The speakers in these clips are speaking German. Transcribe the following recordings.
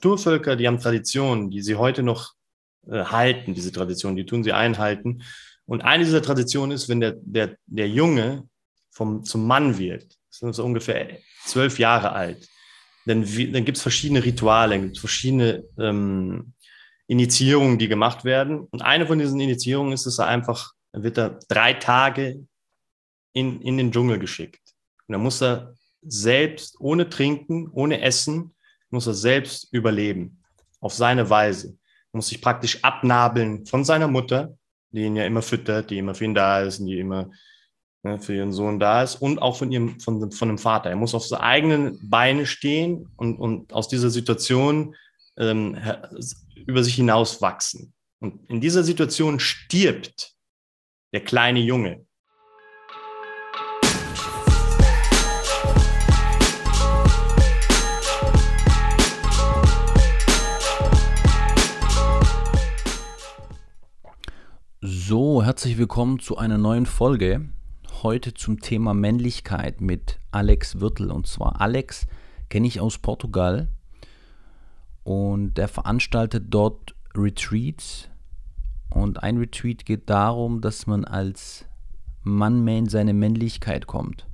Naturvölker, die haben Traditionen, die sie heute noch äh, halten, diese Traditionen, die tun sie einhalten. Und eine dieser Traditionen ist, wenn der, der, der Junge vom, zum Mann wird, ist so ungefähr zwölf Jahre alt, dann, dann gibt es verschiedene Rituale, gibt verschiedene ähm, Initiierungen, die gemacht werden. Und eine von diesen Initiierungen ist, dass er einfach, dann wird er drei Tage in, in den Dschungel geschickt. Und dann muss er selbst, ohne Trinken, ohne Essen, muss er selbst überleben. Auf seine Weise. Er muss sich praktisch abnabeln von seiner Mutter, die ihn ja immer füttert, die immer für ihn da ist und die immer ne, für ihren Sohn da ist und auch von ihrem, von, von dem Vater. Er muss auf seine eigenen Beine stehen und, und aus dieser Situation ähm, über sich hinaus wachsen. Und in dieser Situation stirbt der kleine Junge. So, herzlich willkommen zu einer neuen Folge. Heute zum Thema Männlichkeit mit Alex Wirtel. Und zwar Alex kenne ich aus Portugal und der veranstaltet dort Retreats. Und ein Retreat geht darum, dass man als Mann in seine Männlichkeit kommt.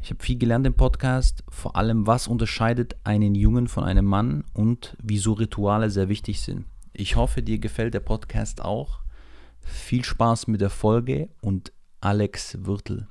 Ich habe viel gelernt im Podcast, vor allem was unterscheidet einen Jungen von einem Mann und wieso Rituale sehr wichtig sind. Ich hoffe, dir gefällt der Podcast auch. Viel Spaß mit der Folge und Alex Wirtel.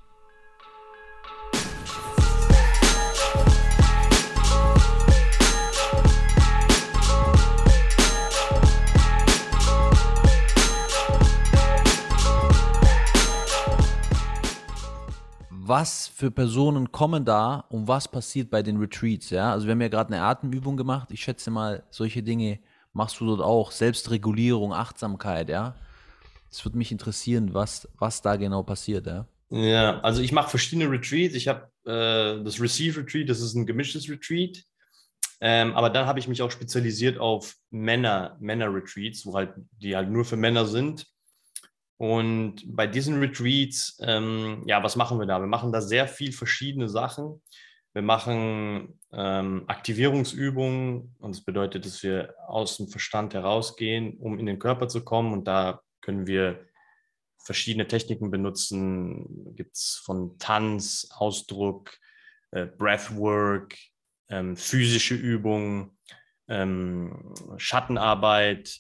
was für Personen kommen da und was passiert bei den Retreats, ja? Also wir haben ja gerade eine Atemübung gemacht. Ich schätze mal, solche Dinge machst du dort auch. Selbstregulierung, Achtsamkeit, ja? Es würde mich interessieren, was, was da genau passiert, ja. Ja, also ich mache verschiedene Retreats. Ich habe äh, das Receive Retreat, das ist ein gemischtes Retreat. Ähm, aber dann habe ich mich auch spezialisiert auf Männer, Männer-Retreats, wo halt, die halt nur für Männer sind. Und bei diesen Retreats, ähm, ja, was machen wir da? Wir machen da sehr viel verschiedene Sachen. Wir machen ähm, Aktivierungsübungen und das bedeutet, dass wir aus dem Verstand herausgehen, um in den Körper zu kommen und da können wir verschiedene Techniken benutzen. Gibt es von Tanz, Ausdruck, äh, Breathwork, ähm, physische Übungen, ähm, Schattenarbeit.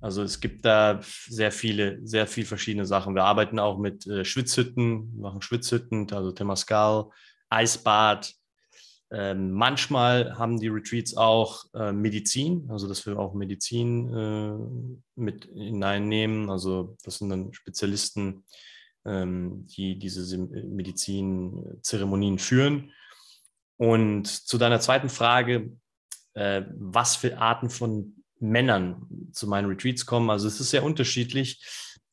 Also es gibt da sehr viele, sehr viele verschiedene Sachen. Wir arbeiten auch mit äh, Schwitzhütten, machen Schwitzhütten, also Temascal, Eisbad, ähm, manchmal haben die Retreats auch äh, Medizin, also dass wir auch Medizin äh, mit hineinnehmen. Also das sind dann Spezialisten, ähm, die diese Medizinzeremonien führen. Und zu deiner zweiten Frage, äh, was für Arten von Männern zu meinen Retreats kommen. Also es ist sehr unterschiedlich.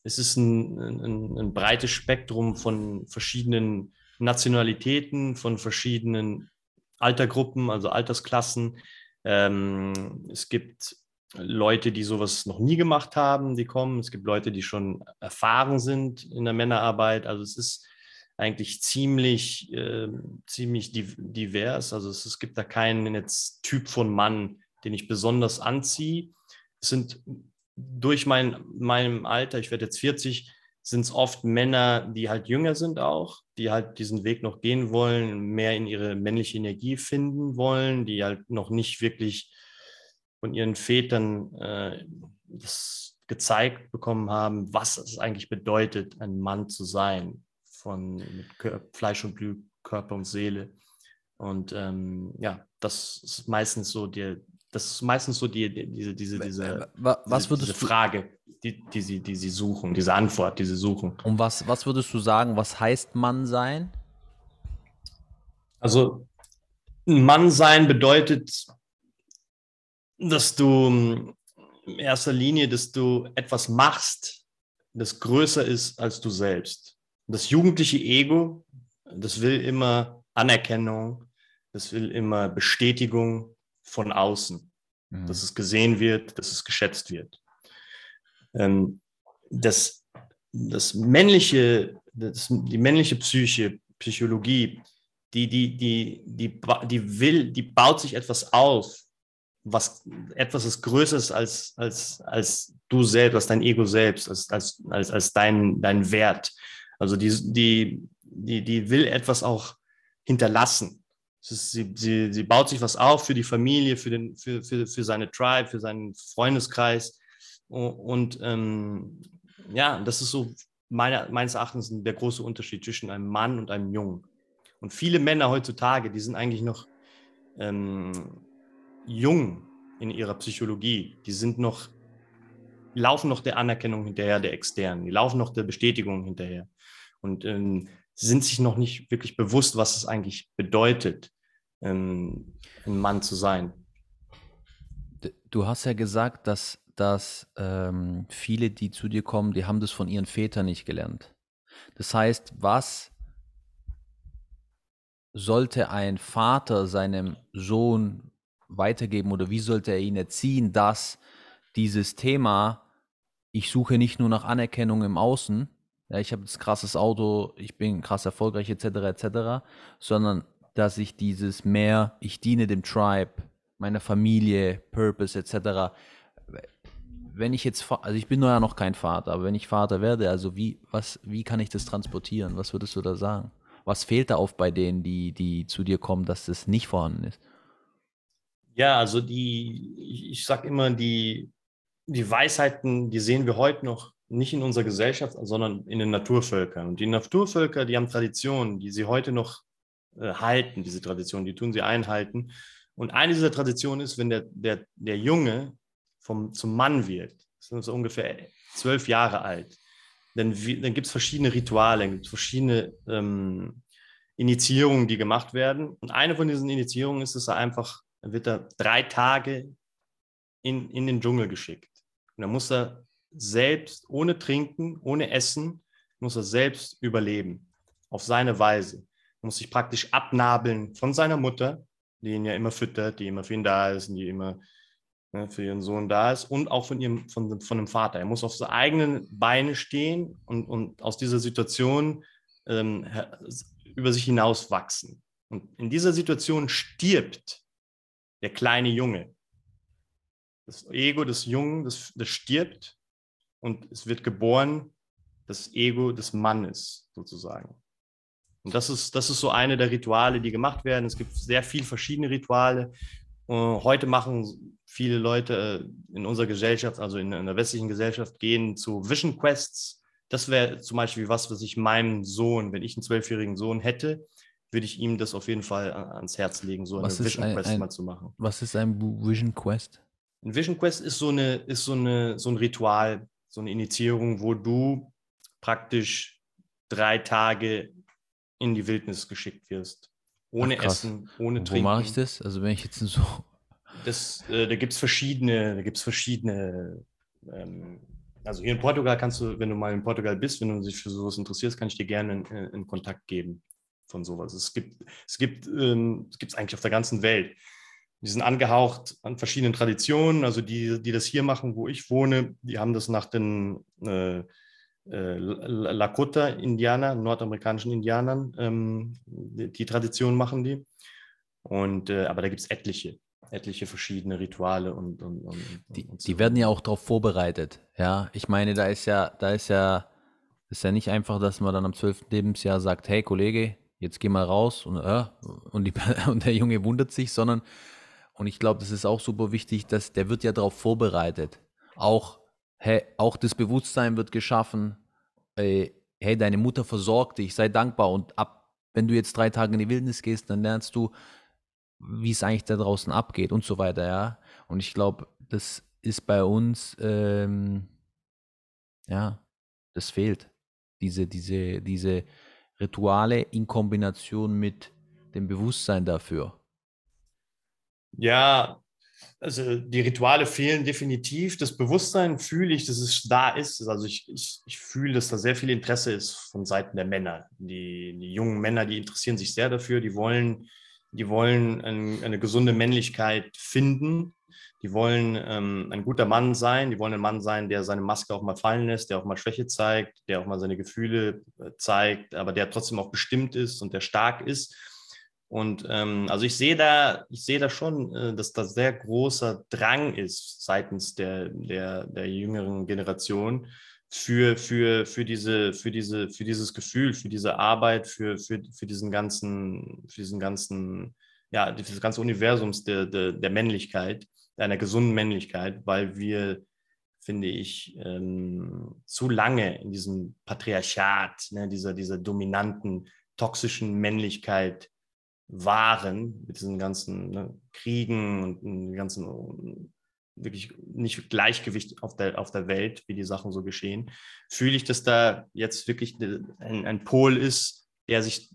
Es ist ein, ein, ein breites Spektrum von verschiedenen Nationalitäten, von verschiedenen Altergruppen, also Altersklassen. Ähm, es gibt Leute, die sowas noch nie gemacht haben, die kommen. Es gibt Leute, die schon erfahren sind in der Männerarbeit. Also es ist eigentlich ziemlich, äh, ziemlich divers. Also es, es, gibt da keinen jetzt Typ von Mann, den ich besonders anziehe. Es sind durch mein, meinem Alter, ich werde jetzt 40, sind es oft Männer, die halt jünger sind auch, die halt diesen Weg noch gehen wollen, mehr in ihre männliche Energie finden wollen, die halt noch nicht wirklich von ihren Vätern äh, das gezeigt bekommen haben, was es eigentlich bedeutet, ein Mann zu sein, von mit Fleisch und Blut, Körper und Seele. Und ähm, ja, das ist meistens so der, das ist meistens so die, die diese, diese, diese, was diese, diese Frage, die, die, sie, die sie suchen, diese Antwort, die sie suchen. Und was, was würdest du sagen, was heißt Mann sein? Also, Mann sein bedeutet, dass du in erster Linie, dass du etwas machst, das größer ist als du selbst. Das jugendliche Ego, das will immer Anerkennung, das will immer Bestätigung, von außen, mhm. dass es gesehen wird, dass es geschätzt wird. Ähm, das, das männliche, das, die männliche Psyche, Psychologie, die, die, die, die, die will, die baut sich etwas auf was etwas ist Größeres als, als, als du selbst, als dein Ego selbst, als, als, als, als dein, dein Wert. Also die, die, die, die will etwas auch hinterlassen. Sie, sie, sie baut sich was auf für die Familie, für, den, für, für, für seine Tribe, für seinen Freundeskreis. Und ähm, ja, das ist so meiner, meines Erachtens der große Unterschied zwischen einem Mann und einem Jungen. Und viele Männer heutzutage, die sind eigentlich noch ähm, jung in ihrer Psychologie. Die sind noch, laufen noch der Anerkennung hinterher, der externen. Die laufen noch der Bestätigung hinterher. Und ähm, sind sich noch nicht wirklich bewusst, was es eigentlich bedeutet, ähm, ein Mann zu sein. Du hast ja gesagt, dass, dass ähm, viele, die zu dir kommen, die haben das von ihren Vätern nicht gelernt. Das heißt, was sollte ein Vater seinem Sohn weitergeben oder wie sollte er ihn erziehen, dass dieses Thema, ich suche nicht nur nach Anerkennung im Außen, ja, ich habe das krasses Auto, ich bin krass erfolgreich etc. etc., sondern dass ich dieses mehr, ich diene dem Tribe, meiner Familie, Purpose etc. Wenn ich jetzt, also ich bin ja noch kein Vater, aber wenn ich Vater werde, also wie, was, wie kann ich das transportieren? Was würdest du da sagen? Was fehlt da oft bei denen, die, die zu dir kommen, dass das nicht vorhanden ist? Ja, also die, ich, ich sage immer, die, die Weisheiten, die sehen wir heute noch nicht in unserer Gesellschaft, sondern in den Naturvölkern. Und die Naturvölker, die haben Traditionen, die sie heute noch äh, halten, diese Traditionen, die tun sie einhalten. Und eine dieser Traditionen ist, wenn der, der, der Junge vom, zum Mann wird, ist so ungefähr zwölf Jahre alt, dann, dann gibt es verschiedene Rituale, gibt verschiedene ähm, Initiierungen, die gemacht werden. Und eine von diesen Initiierungen ist, dass er einfach, wird er drei Tage in, in den Dschungel geschickt. Und dann muss er selbst, ohne Trinken, ohne Essen, muss er selbst überleben. Auf seine Weise. Er muss sich praktisch abnabeln von seiner Mutter, die ihn ja immer füttert, die immer für ihn da ist und die immer ne, für ihren Sohn da ist und auch von ihrem, von, von dem Vater. Er muss auf seine eigenen Beine stehen und, und aus dieser Situation ähm, über sich hinaus wachsen. Und in dieser Situation stirbt der kleine Junge. Das Ego des Jungen, das, das stirbt und es wird geboren das Ego des Mannes sozusagen. Und das ist, das ist so eine der Rituale, die gemacht werden. Es gibt sehr viele verschiedene Rituale. Heute machen viele Leute äh, in unserer Gesellschaft, also in, in der westlichen Gesellschaft, gehen zu Vision Quests. Das wäre zum Beispiel was, was ich meinem Sohn, wenn ich einen zwölfjährigen Sohn hätte, würde ich ihm das auf jeden Fall ans Herz legen, so was eine Vision ein, Quest ein, mal zu machen. Was ist ein Vision Quest? Ein Vision Quest ist so, eine, ist so, eine, so ein Ritual, so eine Initiierung, wo du praktisch drei Tage in die Wildnis geschickt wirst. Ohne Ach, Essen, ohne Trinken. Wo mache ich das? Also wenn ich jetzt so. Das, äh, da gibt es verschiedene, da gibt es verschiedene, ähm, also hier in Portugal kannst du, wenn du mal in Portugal bist, wenn du dich für sowas interessierst, kann ich dir gerne in, in Kontakt geben von sowas. Es gibt, es gibt, ähm, es gibt es eigentlich auf der ganzen Welt. Die sind angehaucht an verschiedenen Traditionen. Also die, die das hier machen, wo ich wohne, die haben das nach den äh, äh, Lakota-Indianer, nordamerikanischen Indianern, ähm, die, die, Tradition machen die. Und, äh, aber da gibt es etliche, etliche verschiedene Rituale und, und, und die, und so. die werden ja auch darauf vorbereitet. Ja, ich meine, da ist ja, da ist ja, ist ja nicht einfach, dass man dann am 12. Lebensjahr sagt, hey Kollege, jetzt geh mal raus und, äh, und, die, und der Junge wundert sich, sondern und ich glaube, das ist auch super wichtig, dass der wird ja darauf vorbereitet. Auch, hey, auch das Bewusstsein wird geschaffen, hey, hey, deine Mutter versorgt dich, sei dankbar. Und ab, wenn du jetzt drei Tage in die Wildnis gehst, dann lernst du, wie es eigentlich da draußen abgeht und so weiter, ja. Und ich glaube, das ist bei uns, ähm, ja, das fehlt. Diese, diese, diese Rituale in Kombination mit dem Bewusstsein dafür. Ja, also die Rituale fehlen definitiv. Das Bewusstsein fühle ich, dass es da ist. Also ich, ich, ich fühle, dass da sehr viel Interesse ist von Seiten der Männer. Die, die jungen Männer, die interessieren sich sehr dafür. Die wollen, die wollen ein, eine gesunde Männlichkeit finden. Die wollen ähm, ein guter Mann sein. Die wollen ein Mann sein, der seine Maske auch mal fallen lässt, der auch mal Schwäche zeigt, der auch mal seine Gefühle äh, zeigt, aber der trotzdem auch bestimmt ist und der stark ist. Und ähm, also ich sehe da, ich sehe da schon, äh, dass da sehr großer Drang ist seitens der, der, der jüngeren Generation für, für, für, diese, für, diese, für dieses Gefühl, für diese Arbeit, für, für, für diesen ganzen, für diesen ganzen, ja, dieses ganze Universums der, der, der Männlichkeit, einer gesunden Männlichkeit, weil wir finde ich, ähm, zu lange in diesem Patriarchat, ne, dieser, dieser dominanten, toxischen Männlichkeit waren, mit diesen ganzen ne, Kriegen und den ganzen wirklich nicht Gleichgewicht auf der, auf der Welt, wie die Sachen so geschehen, fühle ich, dass da jetzt wirklich ein, ein Pol ist, der sich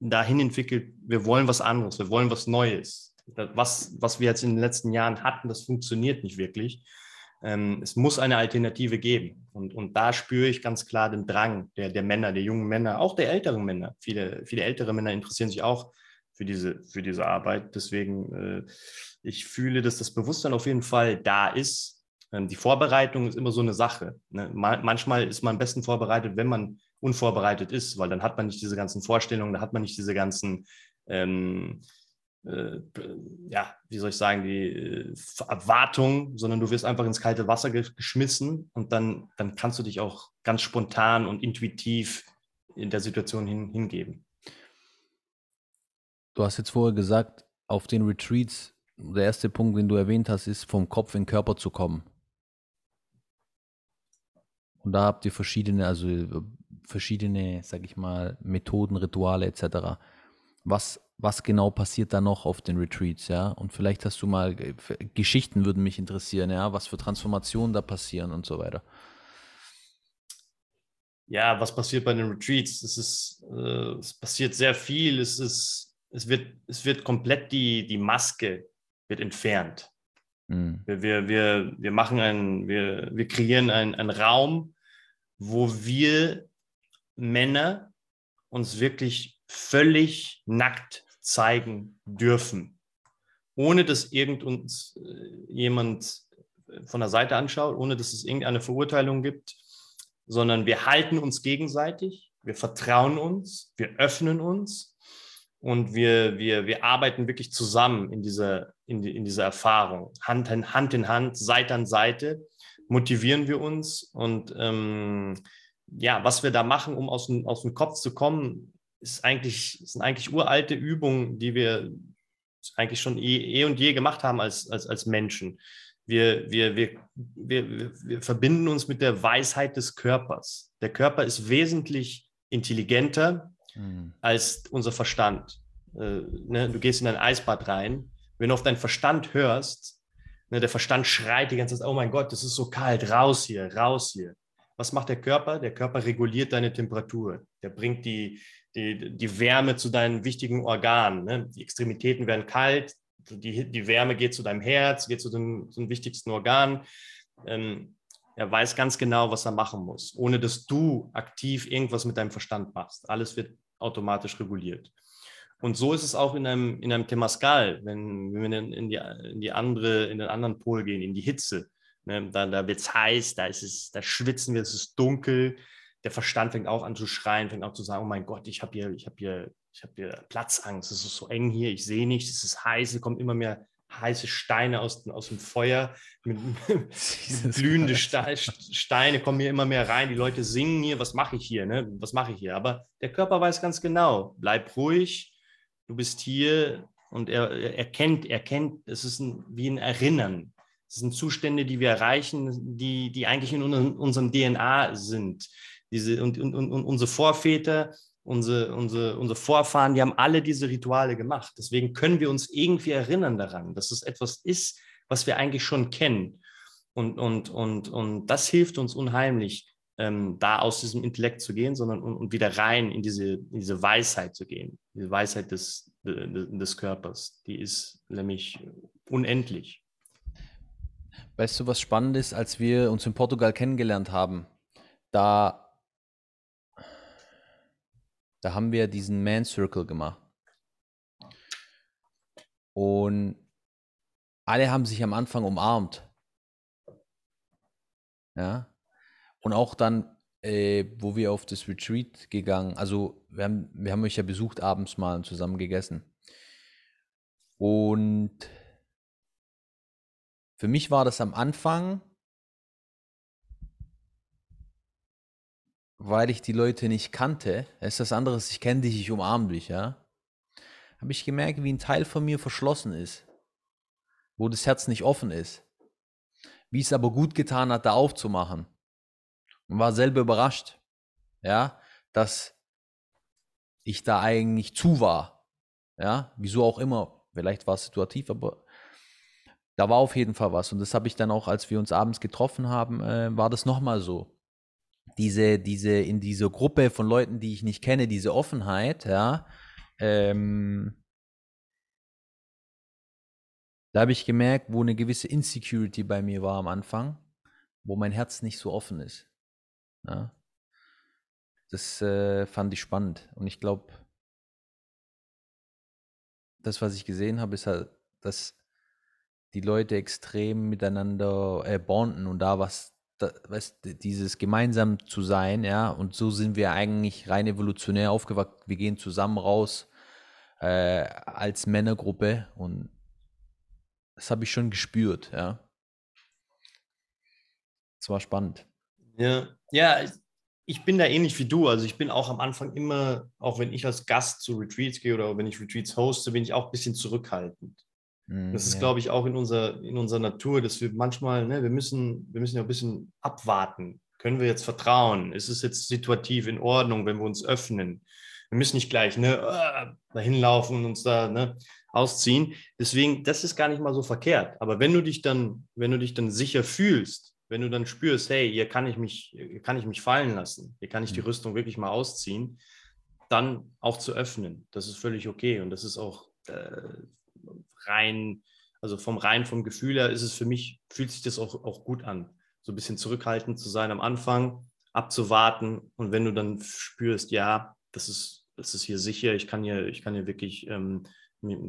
dahin entwickelt, wir wollen was anderes, wir wollen was Neues. Was, was wir jetzt in den letzten Jahren hatten, das funktioniert nicht wirklich. Ähm, es muss eine Alternative geben. Und, und da spüre ich ganz klar den Drang der, der Männer, der jungen Männer, auch der älteren Männer. Viele, viele ältere Männer interessieren sich auch für diese, für diese Arbeit. Deswegen, äh, ich fühle, dass das Bewusstsein auf jeden Fall da ist. Ähm, die Vorbereitung ist immer so eine Sache. Ne? manchmal ist man am besten vorbereitet, wenn man unvorbereitet ist, weil dann hat man nicht diese ganzen Vorstellungen, da hat man nicht diese ganzen ähm, äh, ja, wie soll ich sagen, die äh, Erwartung, sondern du wirst einfach ins kalte Wasser geschmissen und dann, dann kannst du dich auch ganz spontan und intuitiv in der Situation hin, hingeben. Du hast jetzt vorher gesagt, auf den Retreats, der erste Punkt, den du erwähnt hast, ist vom Kopf in den Körper zu kommen. Und da habt ihr verschiedene, also verschiedene, sag ich mal, Methoden, Rituale etc. Was was genau passiert da noch auf den Retreats, ja? Und vielleicht hast du mal, äh, Geschichten würden mich interessieren, ja, was für Transformationen da passieren und so weiter. Ja, was passiert bei den Retreats? Es ist, äh, es passiert sehr viel. Es ist, es wird, es wird komplett die, die Maske wird entfernt. Mhm. Wir, wir, wir, wir machen einen, wir, wir kreieren einen, einen Raum, wo wir Männer uns wirklich völlig nackt zeigen dürfen, ohne dass irgend uns äh, jemand von der Seite anschaut, ohne dass es irgendeine Verurteilung gibt, sondern wir halten uns gegenseitig, wir vertrauen uns, wir öffnen uns und wir, wir, wir arbeiten wirklich zusammen in dieser, in, die, in dieser Erfahrung. Hand in, Hand in Hand, Seite an Seite motivieren wir uns und ähm, ja, was wir da machen, um aus dem, aus dem Kopf zu kommen, ist eigentlich, sind eigentlich uralte Übungen, die wir eigentlich schon eh, eh und je gemacht haben als, als, als Menschen. Wir, wir, wir, wir, wir verbinden uns mit der Weisheit des Körpers. Der Körper ist wesentlich intelligenter mhm. als unser Verstand. Äh, ne? Du gehst in ein Eisbad rein, wenn du auf deinen Verstand hörst, ne, der Verstand schreit die ganze Zeit, oh mein Gott, das ist so kalt, raus hier, raus hier. Was macht der Körper? Der Körper reguliert deine Temperatur. Der bringt die, die, die Wärme zu deinen wichtigen Organen. Ne? Die Extremitäten werden kalt, die, die Wärme geht zu deinem Herz, geht zu den, zu den wichtigsten Organen. Ähm, er weiß ganz genau, was er machen muss, ohne dass du aktiv irgendwas mit deinem Verstand machst. Alles wird automatisch reguliert. Und so ist es auch in einem, in einem Temascal, wenn, wenn wir in die, in die andere, in den anderen Pol gehen, in die Hitze. Ne? Da, da wird es heiß, da, ist es, da schwitzen wir, es ist dunkel, der Verstand fängt auch an zu schreien, fängt auch zu sagen, oh mein Gott, ich habe hier, ich habe hier, ich habe hier Platzangst, es ist so eng hier, ich sehe nichts, es ist heiß, es kommen immer mehr heiße Steine aus, aus dem Feuer, mit, glühende Steine kommen hier immer mehr rein, die Leute singen hier, was mache ich hier, ne? was mache ich hier? Aber der Körper weiß ganz genau, bleib ruhig, du bist hier und er, er kennt, er kennt, es ist ein, wie ein Erinnern. Es sind Zustände, die wir erreichen, die, die eigentlich in unserem DNA sind. Diese, und, und, und unsere Vorväter, unsere, unsere, unsere Vorfahren, die haben alle diese Rituale gemacht. Deswegen können wir uns irgendwie erinnern daran, dass es etwas ist, was wir eigentlich schon kennen. Und, und, und, und das hilft uns unheimlich, ähm, da aus diesem Intellekt zu gehen, sondern und, und wieder rein in diese, in diese Weisheit zu gehen. Diese Weisheit des, des, des Körpers, die ist nämlich unendlich. Weißt du, was spannend ist, als wir uns in Portugal kennengelernt haben? Da da haben wir diesen Man Circle gemacht. Und alle haben sich am Anfang umarmt. Ja. Und auch dann, äh, wo wir auf das Retreat gegangen, also wir haben, wir haben euch ja besucht abends mal und zusammen gegessen. Und für mich war das am Anfang, weil ich die Leute nicht kannte, ist das andere, ich kenne dich, ich umarme dich, ja, habe ich gemerkt, wie ein Teil von mir verschlossen ist, wo das Herz nicht offen ist. Wie es aber gut getan hat, da aufzumachen. Und war selber überrascht, ja, dass ich da eigentlich zu war. Ja, wieso auch immer. Vielleicht war es situativ, aber da war auf jeden Fall was. Und das habe ich dann auch, als wir uns abends getroffen haben, äh, war das nochmal so. Diese, diese, in dieser Gruppe von Leuten, die ich nicht kenne, diese Offenheit, ja, ähm, da habe ich gemerkt, wo eine gewisse Insecurity bei mir war am Anfang, wo mein Herz nicht so offen ist. Ja. Das äh, fand ich spannend. Und ich glaube, das, was ich gesehen habe, ist halt, dass die Leute extrem miteinander äh, bonden und da was, da, weißt, dieses gemeinsam zu sein, ja, und so sind wir eigentlich rein evolutionär aufgewacht. Wir gehen zusammen raus äh, als Männergruppe und das habe ich schon gespürt, ja. Es war spannend. Ja, ja, ich bin da ähnlich wie du. Also ich bin auch am Anfang immer, auch wenn ich als Gast zu Retreats gehe oder wenn ich Retreats hoste, bin ich auch ein bisschen zurückhaltend. Mm, das ist, ja. glaube ich, auch in, unser, in unserer Natur, dass wir manchmal, ne, wir müssen, wir müssen ja ein bisschen abwarten. Können wir jetzt vertrauen? Ist es jetzt situativ in Ordnung, wenn wir uns öffnen? Wir müssen nicht gleich ne, äh, dahin laufen und uns da ne, ausziehen. Deswegen, das ist gar nicht mal so verkehrt. Aber wenn du dich dann, wenn du dich dann sicher fühlst, wenn du dann spürst, hey, hier kann ich mich, hier kann ich mich fallen lassen, hier kann ich die mhm. Rüstung wirklich mal ausziehen, dann auch zu öffnen. Das ist völlig okay und das ist auch äh, rein, also vom rein vom Gefühl her ist es für mich, fühlt sich das auch, auch gut an, so ein bisschen zurückhaltend zu sein am Anfang, abzuwarten und wenn du dann spürst, ja, das ist, das ist hier sicher, ich kann hier, ich kann hier wirklich ähm,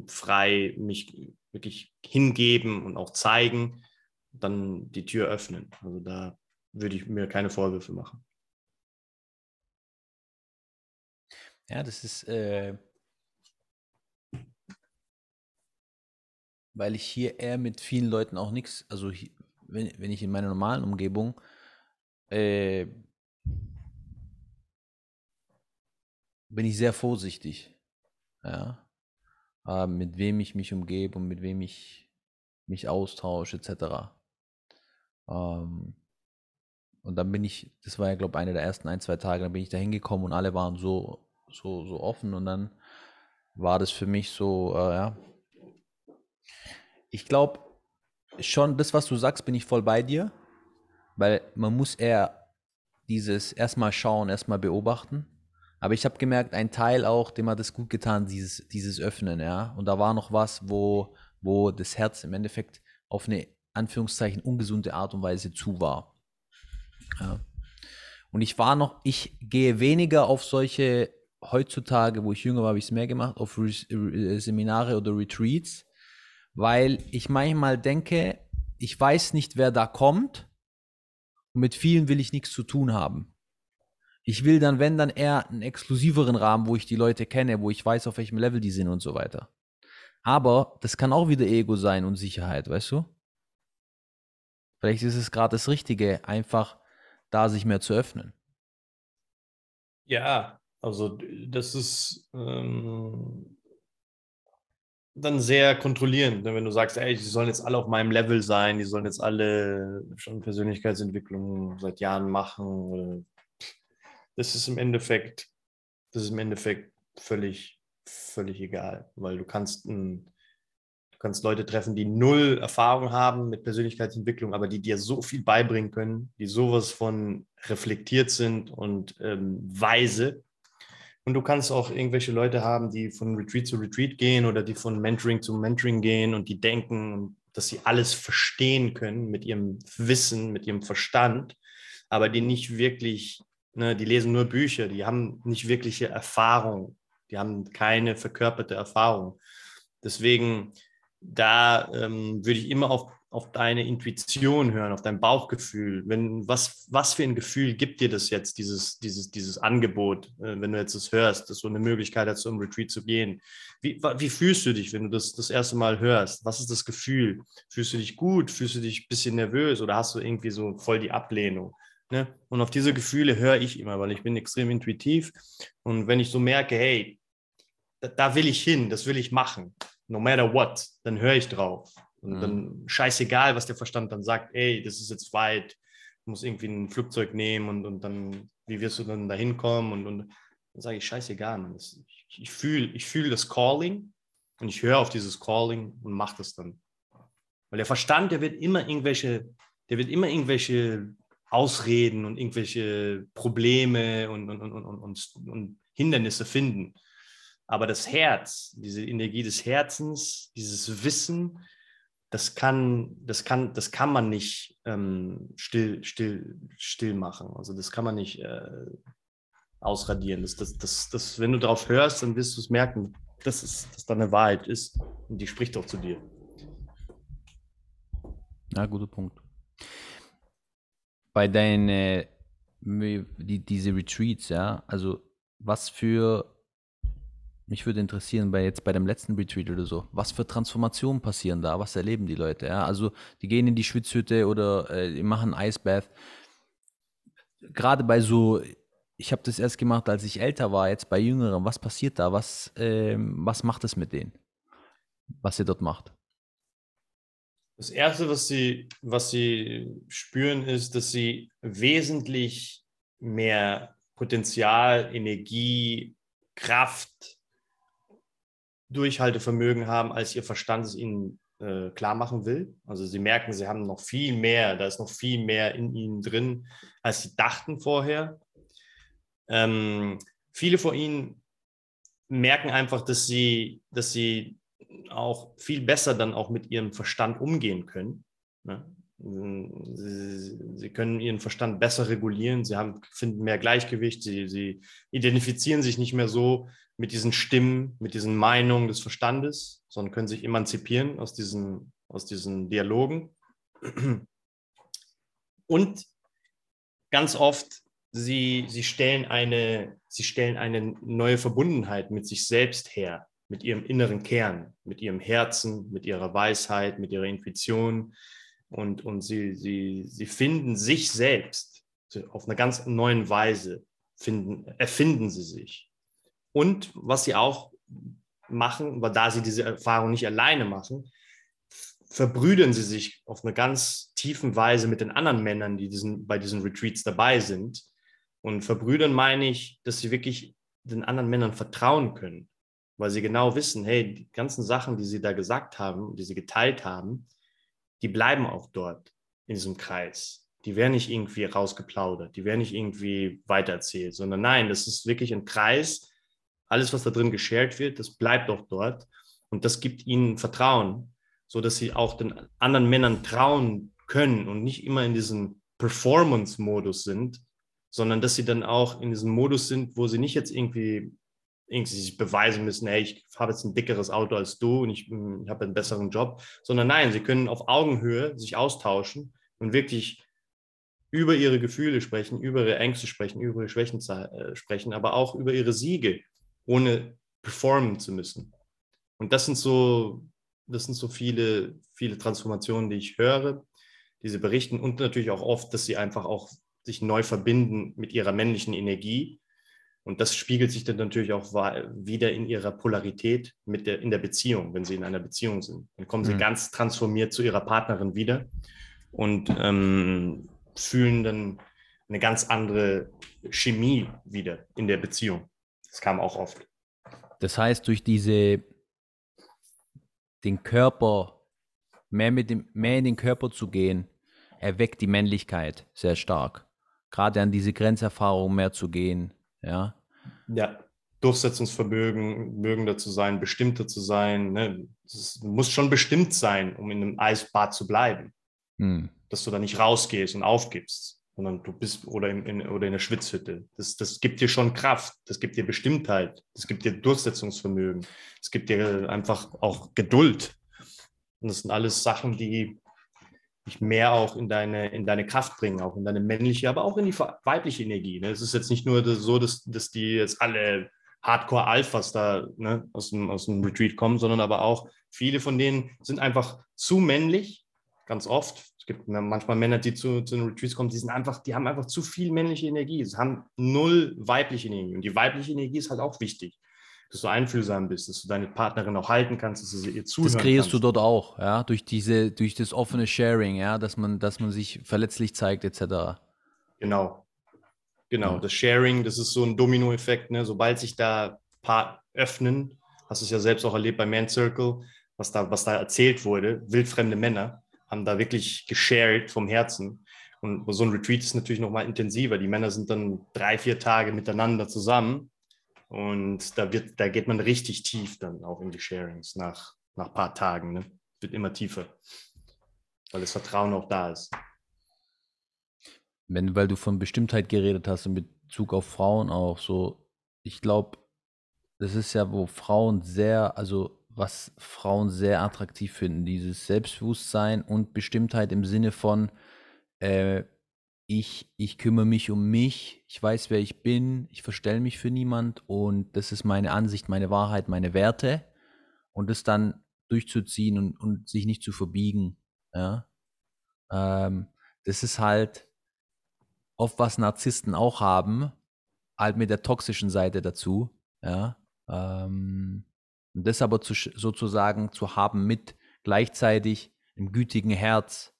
frei mich wirklich hingeben und auch zeigen, dann die Tür öffnen. Also da würde ich mir keine Vorwürfe machen. Ja, das ist, äh, weil ich hier eher mit vielen Leuten auch nichts, also hier, wenn, wenn ich in meiner normalen Umgebung äh, bin ich sehr vorsichtig, ja, äh, mit wem ich mich umgebe und mit wem ich mich austausche, etc. Ähm, und dann bin ich, das war ja, glaube ich, eine der ersten ein, zwei Tage, dann bin ich da hingekommen und alle waren so, so, so offen und dann war das für mich so, äh, ja. Ich glaube, schon das, was du sagst, bin ich voll bei dir, weil man muss eher dieses erstmal schauen, erstmal beobachten. Aber ich habe gemerkt, ein Teil auch, dem hat es gut getan, dieses, dieses Öffnen, ja. Und da war noch was, wo, wo das Herz im Endeffekt auf eine Anführungszeichen ungesunde Art und Weise zu war. Ja. Und ich war noch, ich gehe weniger auf solche, heutzutage, wo ich jünger war, habe ich es mehr gemacht, auf Re Re Seminare oder Retreats, weil ich manchmal denke, ich weiß nicht, wer da kommt und mit vielen will ich nichts zu tun haben. Ich will dann, wenn dann eher einen exklusiveren Rahmen, wo ich die Leute kenne, wo ich weiß, auf welchem Level die sind und so weiter. Aber das kann auch wieder Ego sein und Sicherheit, weißt du? Vielleicht ist es gerade das Richtige, einfach da sich mehr zu öffnen. Ja, also das ist ähm, dann sehr kontrollierend, ne? wenn du sagst, ey, die sollen jetzt alle auf meinem Level sein, die sollen jetzt alle schon Persönlichkeitsentwicklung seit Jahren machen. Das ist im Endeffekt, das ist im Endeffekt völlig, völlig egal, weil du kannst ein kannst Leute treffen, die null Erfahrung haben mit Persönlichkeitsentwicklung, aber die dir so viel beibringen können, die sowas von reflektiert sind und ähm, weise. Und du kannst auch irgendwelche Leute haben, die von Retreat zu Retreat gehen oder die von Mentoring zu Mentoring gehen und die denken, dass sie alles verstehen können mit ihrem Wissen, mit ihrem Verstand, aber die nicht wirklich, ne, die lesen nur Bücher, die haben nicht wirkliche Erfahrung, die haben keine verkörperte Erfahrung. Deswegen da ähm, würde ich immer auf, auf deine Intuition hören, auf dein Bauchgefühl. Wenn, was, was für ein Gefühl gibt dir das jetzt, dieses, dieses, dieses Angebot, äh, wenn du jetzt das hörst, dass du eine Möglichkeit hast, um Retreat zu gehen? Wie, wie fühlst du dich, wenn du das das erste Mal hörst? Was ist das Gefühl? Fühlst du dich gut? Fühlst du dich ein bisschen nervös oder hast du irgendwie so voll die Ablehnung? Ne? Und auf diese Gefühle höre ich immer, weil ich bin extrem intuitiv. Und wenn ich so merke, hey, da, da will ich hin, das will ich machen, no matter what, dann höre ich drauf. Und mhm. dann scheißegal, was der Verstand dann sagt, ey, das ist jetzt weit, du musst irgendwie ein Flugzeug nehmen und, und dann, wie wirst du dann da hinkommen? Und, und dann sage ich, scheißegal, man. Das, ich, ich fühle ich fühl das Calling und ich höre auf dieses Calling und mache das dann. Weil der Verstand, der wird immer irgendwelche, der wird immer irgendwelche Ausreden und irgendwelche Probleme und, und, und, und, und Hindernisse finden. Aber das Herz, diese Energie des Herzens, dieses Wissen, das kann, das kann, das kann man nicht ähm, still, still, still machen. Also das kann man nicht äh, ausradieren. Das, das, das, das, wenn du darauf hörst, dann wirst du es merken, dass es dass da eine Wahrheit ist. Und die spricht auch zu dir. Ja, guter Punkt. Bei deinen, äh, die, diese Retreats, ja, also was für mich würde interessieren, bei jetzt bei dem letzten Retreat oder so, was für Transformationen passieren da? Was erleben die Leute? Ja? Also die gehen in die Schwitzhütte oder äh, die machen Eisbath. Gerade bei so, ich habe das erst gemacht, als ich älter war, jetzt bei Jüngeren. Was passiert da? Was, äh, was macht es mit denen? Was ihr dort macht? Das Erste, was sie, was sie spüren, ist, dass sie wesentlich mehr Potenzial, Energie, Kraft, Durchhaltevermögen haben, als ihr Verstand es ihnen äh, klar machen will. Also sie merken, sie haben noch viel mehr, da ist noch viel mehr in ihnen drin, als sie dachten vorher. Ähm, viele von ihnen merken einfach, dass sie, dass sie auch viel besser dann auch mit ihrem Verstand umgehen können. Ne? Sie, sie, können ihren Verstand besser regulieren, sie haben, finden mehr Gleichgewicht, sie, sie identifizieren sich nicht mehr so mit diesen Stimmen, mit diesen Meinungen des Verstandes, sondern können sich emanzipieren aus diesen, aus diesen Dialogen. Und ganz oft, sie, sie, stellen eine, sie stellen eine neue Verbundenheit mit sich selbst her, mit ihrem inneren Kern, mit ihrem Herzen, mit ihrer Weisheit, mit ihrer Intuition. Und, und sie, sie, sie finden sich selbst auf einer ganz neuen Weise, finden, erfinden sie sich. Und was sie auch machen, weil da sie diese Erfahrung nicht alleine machen, verbrüdern sie sich auf eine ganz tiefen Weise mit den anderen Männern, die diesen, bei diesen Retreats dabei sind. Und verbrüdern meine ich, dass sie wirklich den anderen Männern vertrauen können, weil sie genau wissen, hey, die ganzen Sachen, die sie da gesagt haben, die sie geteilt haben, die bleiben auch dort in diesem Kreis. Die werden nicht irgendwie rausgeplaudert, die werden nicht irgendwie weitererzählt, sondern nein, das ist wirklich ein Kreis, alles, was da drin geshared wird, das bleibt auch dort. Und das gibt ihnen Vertrauen, sodass sie auch den anderen Männern trauen können und nicht immer in diesem Performance-Modus sind, sondern dass sie dann auch in diesem Modus sind, wo sie nicht jetzt irgendwie, irgendwie sich beweisen müssen, hey, ich habe jetzt ein dickeres Auto als du und ich, ich habe einen besseren Job, sondern nein, sie können auf Augenhöhe sich austauschen und wirklich über ihre Gefühle sprechen, über ihre Ängste sprechen, über ihre Schwächen äh, sprechen, aber auch über ihre Siege ohne performen zu müssen. Und das sind so, das sind so viele, viele Transformationen, die ich höre, diese berichten und natürlich auch oft, dass sie einfach auch sich neu verbinden mit ihrer männlichen Energie. Und das spiegelt sich dann natürlich auch wieder in ihrer Polarität mit der, in der Beziehung, wenn sie in einer Beziehung sind. Dann kommen sie mhm. ganz transformiert zu ihrer Partnerin wieder und ähm, fühlen dann eine ganz andere Chemie wieder in der Beziehung. Das kam auch oft. Das heißt, durch diese den Körper, mehr, mit dem, mehr in den Körper zu gehen, erweckt die Männlichkeit sehr stark. Gerade an diese Grenzerfahrung mehr zu gehen. Ja. Ja, Durchsetzungsvermögen, mögender zu sein, bestimmter zu sein. Ne? Das muss schon bestimmt sein, um in einem Eisbad zu bleiben. Hm. Dass du da nicht rausgehst und aufgibst sondern du bist oder in, in, oder in der Schwitzhütte. Das, das gibt dir schon Kraft, das gibt dir Bestimmtheit, das gibt dir Durchsetzungsvermögen, es gibt dir einfach auch Geduld. Und das sind alles Sachen, die, dich mehr auch in deine, in deine Kraft bringen, auch in deine männliche, aber auch in die weibliche Energie. Ne? Es ist jetzt nicht nur so, dass, dass die jetzt alle Hardcore-Alphas da ne, aus, dem, aus dem Retreat kommen, sondern aber auch viele von denen sind einfach zu männlich, ganz oft. Es gibt manchmal Männer, die zu, zu den Retreats kommen, die sind einfach, die haben einfach zu viel männliche Energie. Sie haben null weibliche Energie. Und die weibliche Energie ist halt auch wichtig dass du einfühlsam bist, dass du deine Partnerin auch halten kannst, dass du sie ihr zuhören Das kreierst kannst. du dort auch, ja, durch diese, durch das offene Sharing, ja, dass man, dass man sich verletzlich zeigt, etc. Genau. Genau. Ja. Das Sharing, das ist so ein Dominoeffekt, ne? Sobald sich da Paar öffnen, hast du es ja selbst auch erlebt bei Man Circle, was da, was da erzählt wurde, wildfremde Männer haben da wirklich geshared vom Herzen. Und so ein Retreat ist natürlich nochmal intensiver. Die Männer sind dann drei, vier Tage miteinander zusammen und da, wird, da geht man richtig tief dann auch in die Sharings nach, nach ein paar Tagen. Ne? Wird immer tiefer, weil das Vertrauen auch da ist. Wenn, weil du von Bestimmtheit geredet hast in Bezug auf Frauen auch so, ich glaube, das ist ja, wo Frauen sehr, also was Frauen sehr attraktiv finden, dieses Selbstbewusstsein und Bestimmtheit im Sinne von, äh, ich, ich kümmere mich um mich, ich weiß, wer ich bin, ich verstelle mich für niemand und das ist meine Ansicht, meine Wahrheit, meine Werte und das dann durchzuziehen und, und sich nicht zu verbiegen. Ja? Ähm, das ist halt oft was Narzissten auch haben, halt mit der toxischen Seite dazu. Ja? Ähm, und das aber zu, sozusagen zu haben mit gleichzeitig einem gütigen Herz,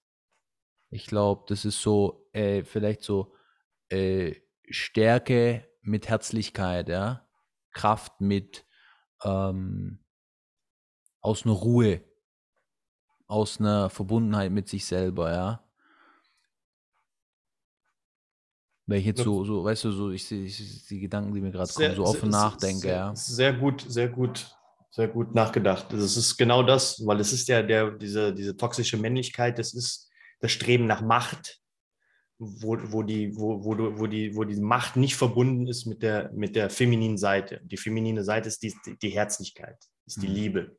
ich glaube, das ist so äh, vielleicht so äh, Stärke mit Herzlichkeit, ja, Kraft mit ähm, aus einer Ruhe, aus einer Verbundenheit mit sich selber, ja. Wenn ich jetzt so, so weißt du, so ich sehe die Gedanken, die mir gerade kommen, so offen nachdenke, sehr, ja. Sehr gut, sehr gut, sehr gut nachgedacht. Das ist genau das, weil es ist ja der, diese, diese toxische Männlichkeit, das ist das Streben nach Macht, wo, wo, die, wo, wo, wo, die, wo die Macht nicht verbunden ist mit der, mit der femininen Seite. Die feminine Seite ist die, die Herzlichkeit, ist die mhm. Liebe.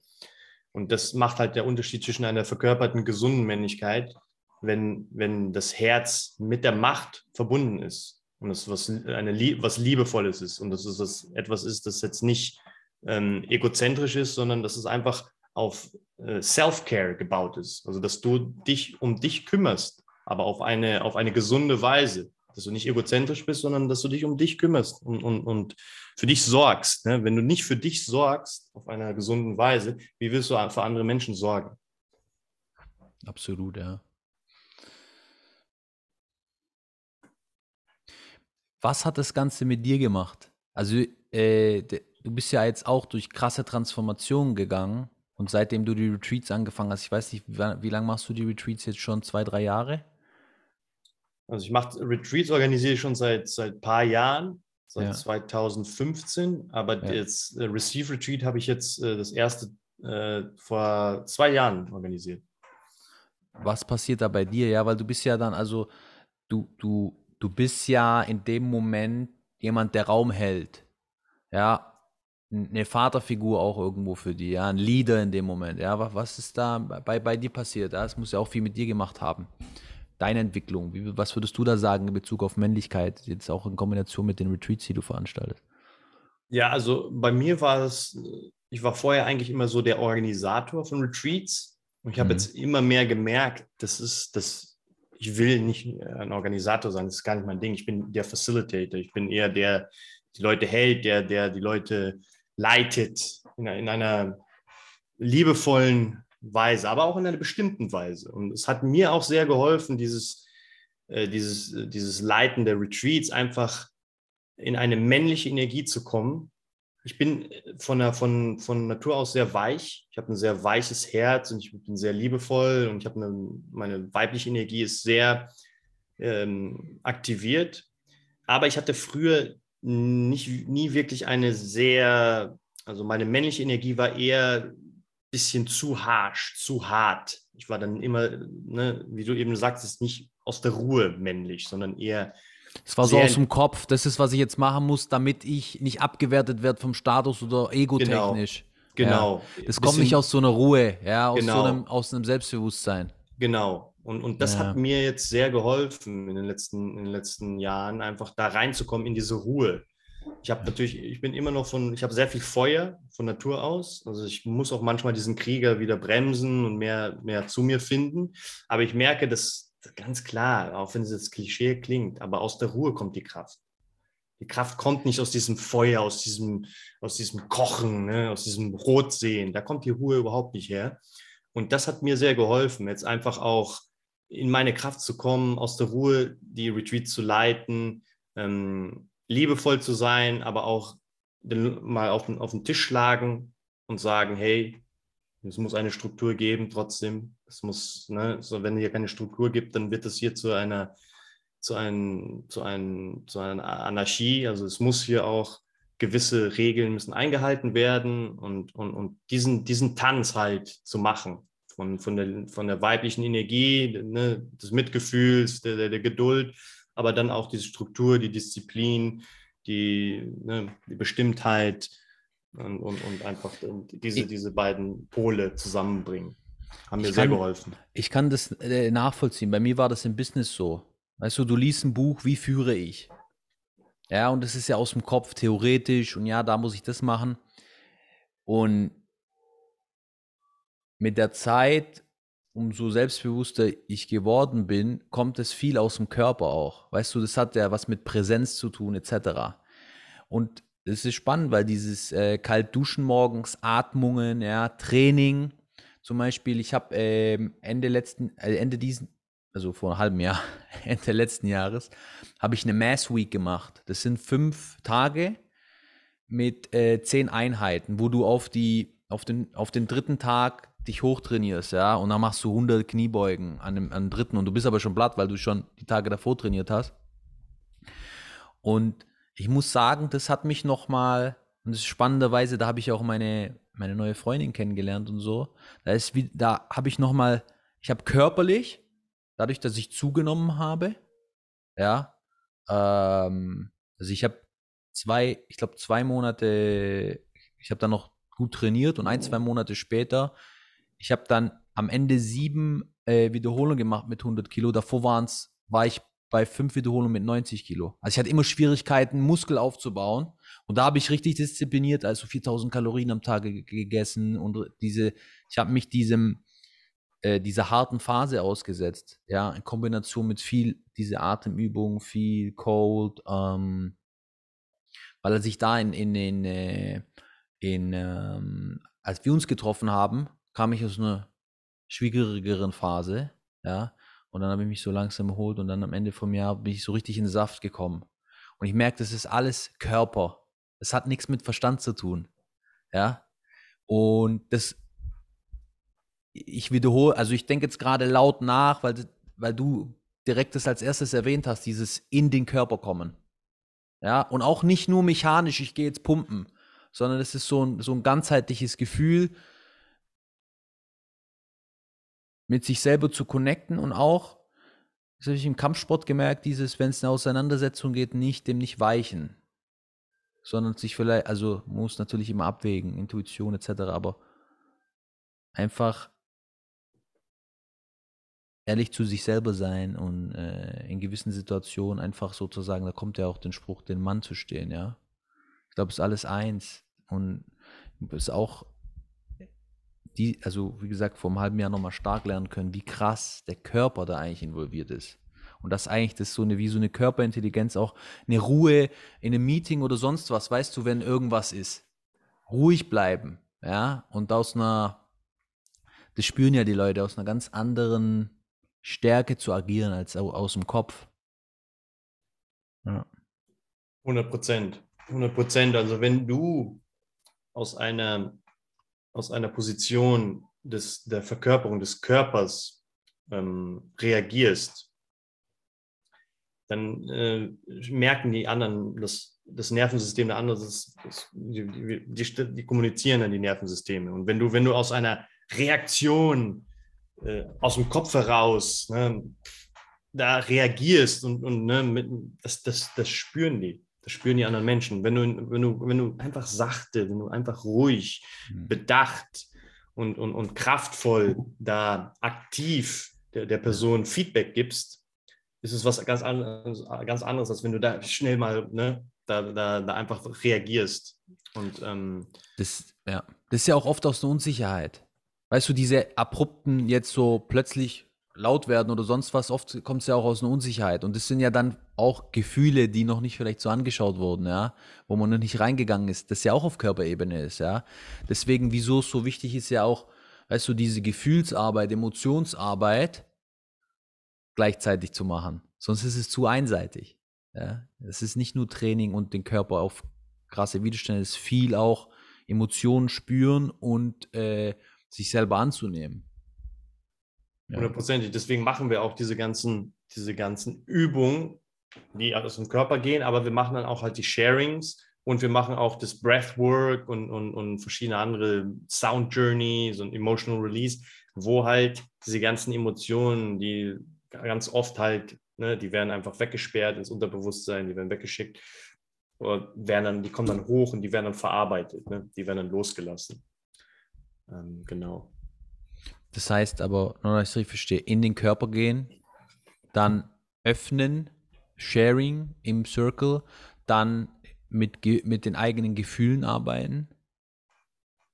Und das macht halt der Unterschied zwischen einer verkörperten, gesunden Männlichkeit, wenn, wenn das Herz mit der Macht verbunden ist und es was, eine, was Liebevolles ist und dass es etwas ist, das jetzt nicht ähm, egozentrisch ist, sondern dass es einfach auf äh, Self-Care gebaut ist. Also, dass du dich um dich kümmerst, aber auf eine, auf eine gesunde Weise. Dass du nicht egozentrisch bist, sondern dass du dich um dich kümmerst und, und, und für dich sorgst. Ne? Wenn du nicht für dich sorgst auf einer gesunden Weise, wie willst du für andere Menschen sorgen? Absolut, ja. Was hat das Ganze mit dir gemacht? Also, äh, du bist ja jetzt auch durch krasse Transformationen gegangen und seitdem du die Retreats angefangen hast, ich weiß nicht, wie, wie lange machst du die Retreats jetzt schon? Zwei, drei Jahre? Also ich mache Retreats, organisiere ich schon seit seit paar Jahren, seit ja. 2015. Aber ja. jetzt äh, Receive Retreat habe ich jetzt äh, das erste äh, vor zwei Jahren organisiert. Was passiert da bei dir? Ja, weil du bist ja dann, also du, du, du bist ja in dem Moment jemand, der Raum hält. Ja, eine Vaterfigur auch irgendwo für die, ja, ein Leader in dem Moment. Ja, was ist da bei, bei dir passiert? Ja, das muss ja auch viel mit dir gemacht haben. Deine Entwicklung, wie, was würdest du da sagen in Bezug auf Männlichkeit, jetzt auch in Kombination mit den Retreats, die du veranstaltest? Ja, also bei mir war es, ich war vorher eigentlich immer so der Organisator von Retreats und ich habe mhm. jetzt immer mehr gemerkt, das ist, das, ich will nicht ein Organisator sein, das ist gar nicht mein Ding. Ich bin der Facilitator, ich bin eher der, die Leute hält, der, der die Leute leitet in einer, in einer liebevollen Weise, aber auch in einer bestimmten Weise. Und es hat mir auch sehr geholfen, dieses, äh, dieses, äh, dieses Leiten der Retreats einfach in eine männliche Energie zu kommen. Ich bin von, der, von, von Natur aus sehr weich. Ich habe ein sehr weiches Herz und ich bin sehr liebevoll und ich habe eine, meine weibliche Energie ist sehr ähm, aktiviert. Aber ich hatte früher nicht, nie wirklich eine sehr, also meine männliche Energie war eher ein bisschen zu harsch, zu hart. Ich war dann immer, ne, wie du eben sagst, ist nicht aus der Ruhe männlich, sondern eher. Es war so aus dem Kopf, das ist, was ich jetzt machen muss, damit ich nicht abgewertet werde vom Status oder egotechnisch. Genau. genau. Ja. Das kommt nicht aus so einer Ruhe, ja, aus, genau. so einem, aus einem Selbstbewusstsein. Genau. Und, und das ja. hat mir jetzt sehr geholfen in den, letzten, in den letzten Jahren, einfach da reinzukommen in diese Ruhe. Ich habe natürlich, ich bin immer noch von, ich habe sehr viel Feuer von Natur aus. Also ich muss auch manchmal diesen Krieger wieder bremsen und mehr, mehr zu mir finden. Aber ich merke, dass ganz klar, auch wenn es jetzt Klischee klingt, aber aus der Ruhe kommt die Kraft. Die Kraft kommt nicht aus diesem Feuer, aus diesem, aus diesem Kochen, ne, aus diesem Rotsehen. Da kommt die Ruhe überhaupt nicht her. Und das hat mir sehr geholfen, jetzt einfach auch in meine Kraft zu kommen, aus der Ruhe die Retreat zu leiten, ähm, liebevoll zu sein, aber auch den, mal auf den, auf den Tisch schlagen und sagen, hey, es muss eine Struktur geben trotzdem. Es muss, ne, so wenn es hier keine Struktur gibt, dann wird es hier zu einer, zu, ein, zu, ein, zu einer Anarchie. Also es muss hier auch gewisse Regeln müssen eingehalten werden und, und, und diesen, diesen Tanz halt zu machen. Von, von, der, von der weiblichen Energie, ne, des Mitgefühls, der, der, der Geduld, aber dann auch diese Struktur, die Disziplin, die, ne, die Bestimmtheit und, und, und einfach diese, diese beiden Pole zusammenbringen. Haben mir sehr geholfen. Ich kann das äh, nachvollziehen. Bei mir war das im Business so. Weißt du, du liest ein Buch, wie führe ich? Ja, und das ist ja aus dem Kopf theoretisch und ja, da muss ich das machen. Und mit der Zeit, umso selbstbewusster ich geworden bin, kommt es viel aus dem Körper auch. Weißt du, das hat ja was mit Präsenz zu tun, etc. Und es ist spannend, weil dieses äh, Kaltduschen morgens, Atmungen, ja, Training, zum Beispiel, ich habe äh, Ende letzten, äh, Ende diesen, also vor einem halben Jahr, Ende letzten Jahres, habe ich eine Mass Week gemacht. Das sind fünf Tage mit äh, zehn Einheiten, wo du auf die, auf den, auf den dritten Tag dich hochtrainierst, ja, und dann machst du 100 Kniebeugen an dem, an dem dritten und du bist aber schon platt, weil du schon die Tage davor trainiert hast. Und ich muss sagen, das hat mich nochmal, und das ist spannenderweise, da habe ich auch meine, meine neue Freundin kennengelernt und so. Da ist wie, da habe ich nochmal, ich habe körperlich, dadurch, dass ich zugenommen habe, ja, ähm, also ich habe zwei, ich glaube zwei Monate, ich habe dann noch gut trainiert und ein, zwei Monate später, ich habe dann am Ende sieben äh, Wiederholungen gemacht mit 100 Kilo. Davor waren's, war ich bei fünf Wiederholungen mit 90 Kilo. Also ich hatte immer Schwierigkeiten, Muskel aufzubauen. Und da habe ich richtig diszipliniert, also 4000 Kalorien am Tag gegessen und diese, ich habe mich diesem, äh, dieser harten Phase ausgesetzt. Ja, in Kombination mit viel, diese Atemübung, viel Cold, ähm, weil er sich da in, in, in, äh, in ähm, als wir uns getroffen haben, kam ich aus einer schwierigeren Phase, ja, und dann habe ich mich so langsam erholt und dann am Ende vom Jahr bin ich so richtig in den Saft gekommen. Und ich merke, das ist alles Körper. Das hat nichts mit Verstand zu tun. Ja. Und das, ich wiederhole, also ich denke jetzt gerade laut nach, weil, weil du direkt das als erstes erwähnt hast, dieses in den Körper kommen. Ja. Und auch nicht nur mechanisch, ich gehe jetzt pumpen, sondern es ist so ein, so ein ganzheitliches Gefühl, mit sich selber zu connecten und auch, das habe ich im Kampfsport gemerkt, dieses, wenn es eine Auseinandersetzung geht, nicht dem nicht weichen, sondern sich vielleicht, also muss natürlich immer abwägen, Intuition etc., aber einfach ehrlich zu sich selber sein und äh, in gewissen Situationen einfach sozusagen, da kommt ja auch den Spruch, den Mann zu stehen, ja. Ich glaube, es ist alles eins und es ist auch die, also wie gesagt, vor einem halben Jahr nochmal stark lernen können, wie krass der Körper da eigentlich involviert ist. Und dass eigentlich das so eine, wie so eine Körperintelligenz auch eine Ruhe in einem Meeting oder sonst was, weißt du, wenn irgendwas ist. Ruhig bleiben, ja, und aus einer, das spüren ja die Leute, aus einer ganz anderen Stärke zu agieren als aus dem Kopf. Ja. 100 Prozent. 100 Prozent. Also wenn du aus einer aus einer Position des, der Verkörperung des Körpers ähm, reagierst, dann äh, merken die anderen, das, das Nervensystem der anderen, das, das, die, die, die, kommunizieren dann die Nervensysteme. Und wenn du, wenn du aus einer Reaktion äh, aus dem Kopf heraus ne, da reagierst und, und ne, mit, das, das, das spüren die. Das spüren die anderen Menschen. Wenn du, wenn du, wenn du einfach sachte, wenn du einfach ruhig, mhm. bedacht und, und, und kraftvoll da aktiv der, der Person Feedback gibst, ist es was ganz anderes, ganz anderes, als wenn du da schnell mal ne, da, da, da einfach reagierst. Und ähm, das, ja. das ist ja auch oft aus der Unsicherheit. Weißt du, diese abrupten jetzt so plötzlich laut werden oder sonst was, oft kommt es ja auch aus einer Unsicherheit. Und das sind ja dann auch Gefühle, die noch nicht vielleicht so angeschaut wurden, ja, wo man noch nicht reingegangen ist, das ja auch auf Körperebene ist, ja. Deswegen, wieso es so wichtig ist, ja auch, weißt du, diese Gefühlsarbeit, Emotionsarbeit gleichzeitig zu machen. Sonst ist es zu einseitig. Ja. Es ist nicht nur Training und den Körper auf krasse Widerstände, es ist viel auch Emotionen spüren und äh, sich selber anzunehmen. Hundertprozentig. Ja. Deswegen machen wir auch diese ganzen, diese ganzen Übungen, die aus dem Körper gehen, aber wir machen dann auch halt die Sharings und wir machen auch das Breathwork und, und, und verschiedene andere Sound Journeys und Emotional Release, wo halt diese ganzen Emotionen, die ganz oft halt, ne, die werden einfach weggesperrt ins Unterbewusstsein, die werden weggeschickt, werden dann, die kommen dann hoch und die werden dann verarbeitet, ne, die werden dann losgelassen. Ähm, genau. Das heißt aber, nur dass ich richtig verstehe, in den Körper gehen, dann öffnen, Sharing im Circle, dann mit, mit den eigenen Gefühlen arbeiten,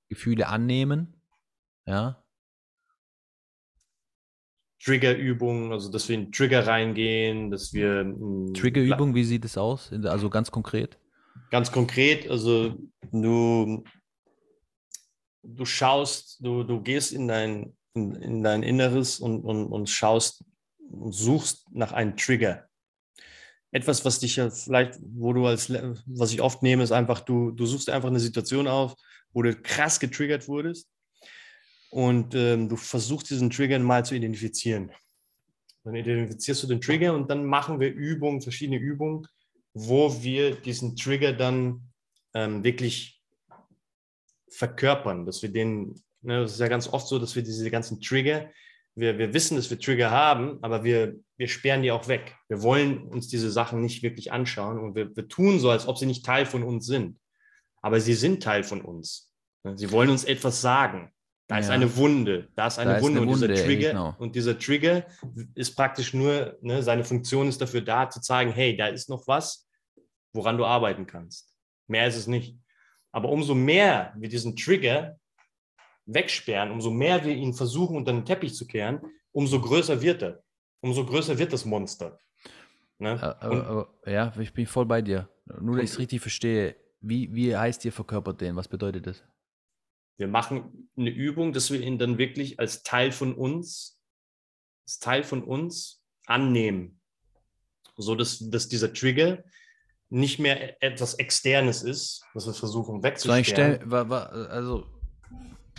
Gefühle annehmen, ja. Triggerübungen, also dass wir in Trigger reingehen, dass wir. Triggerübung, wie sieht es aus? Also ganz konkret? Ganz konkret, also du, du schaust, du, du gehst in dein, in, in dein Inneres und, und, und schaust und suchst nach einem Trigger. Etwas, was dich ja vielleicht, wo du als, was ich oft nehme, ist einfach, du, du suchst einfach eine Situation auf, wo du krass getriggert wurdest und ähm, du versuchst diesen Trigger mal zu identifizieren. Dann identifizierst du den Trigger und dann machen wir Übungen, verschiedene Übungen, wo wir diesen Trigger dann ähm, wirklich verkörpern, dass wir den Ne, das ist ja ganz oft so, dass wir diese ganzen Trigger, wir, wir wissen, dass wir Trigger haben, aber wir, wir sperren die auch weg. Wir wollen uns diese Sachen nicht wirklich anschauen und wir, wir tun so, als ob sie nicht Teil von uns sind. Aber sie sind Teil von uns. Ne, sie wollen uns etwas sagen. Da ja. ist eine Wunde, da ist eine da Wunde ist eine und dieser Trigger ey, genau. und dieser Trigger ist praktisch nur, ne, seine Funktion ist dafür da, zu zeigen, hey, da ist noch was, woran du arbeiten kannst. Mehr ist es nicht. Aber umso mehr wir diesen Trigger wegsperren, umso mehr wir ihn versuchen, unter den Teppich zu kehren, umso größer wird er. Umso größer wird das Monster. Ne? Aber, aber, ja, ich bin voll bei dir. Nur, dass ich es richtig verstehe. Wie, wie heißt ihr verkörpert den? Was bedeutet das? Wir machen eine Übung, dass wir ihn dann wirklich als Teil von uns, als Teil von uns annehmen. So dass, dass dieser Trigger nicht mehr etwas Externes ist, was wir versuchen wegzusperren. also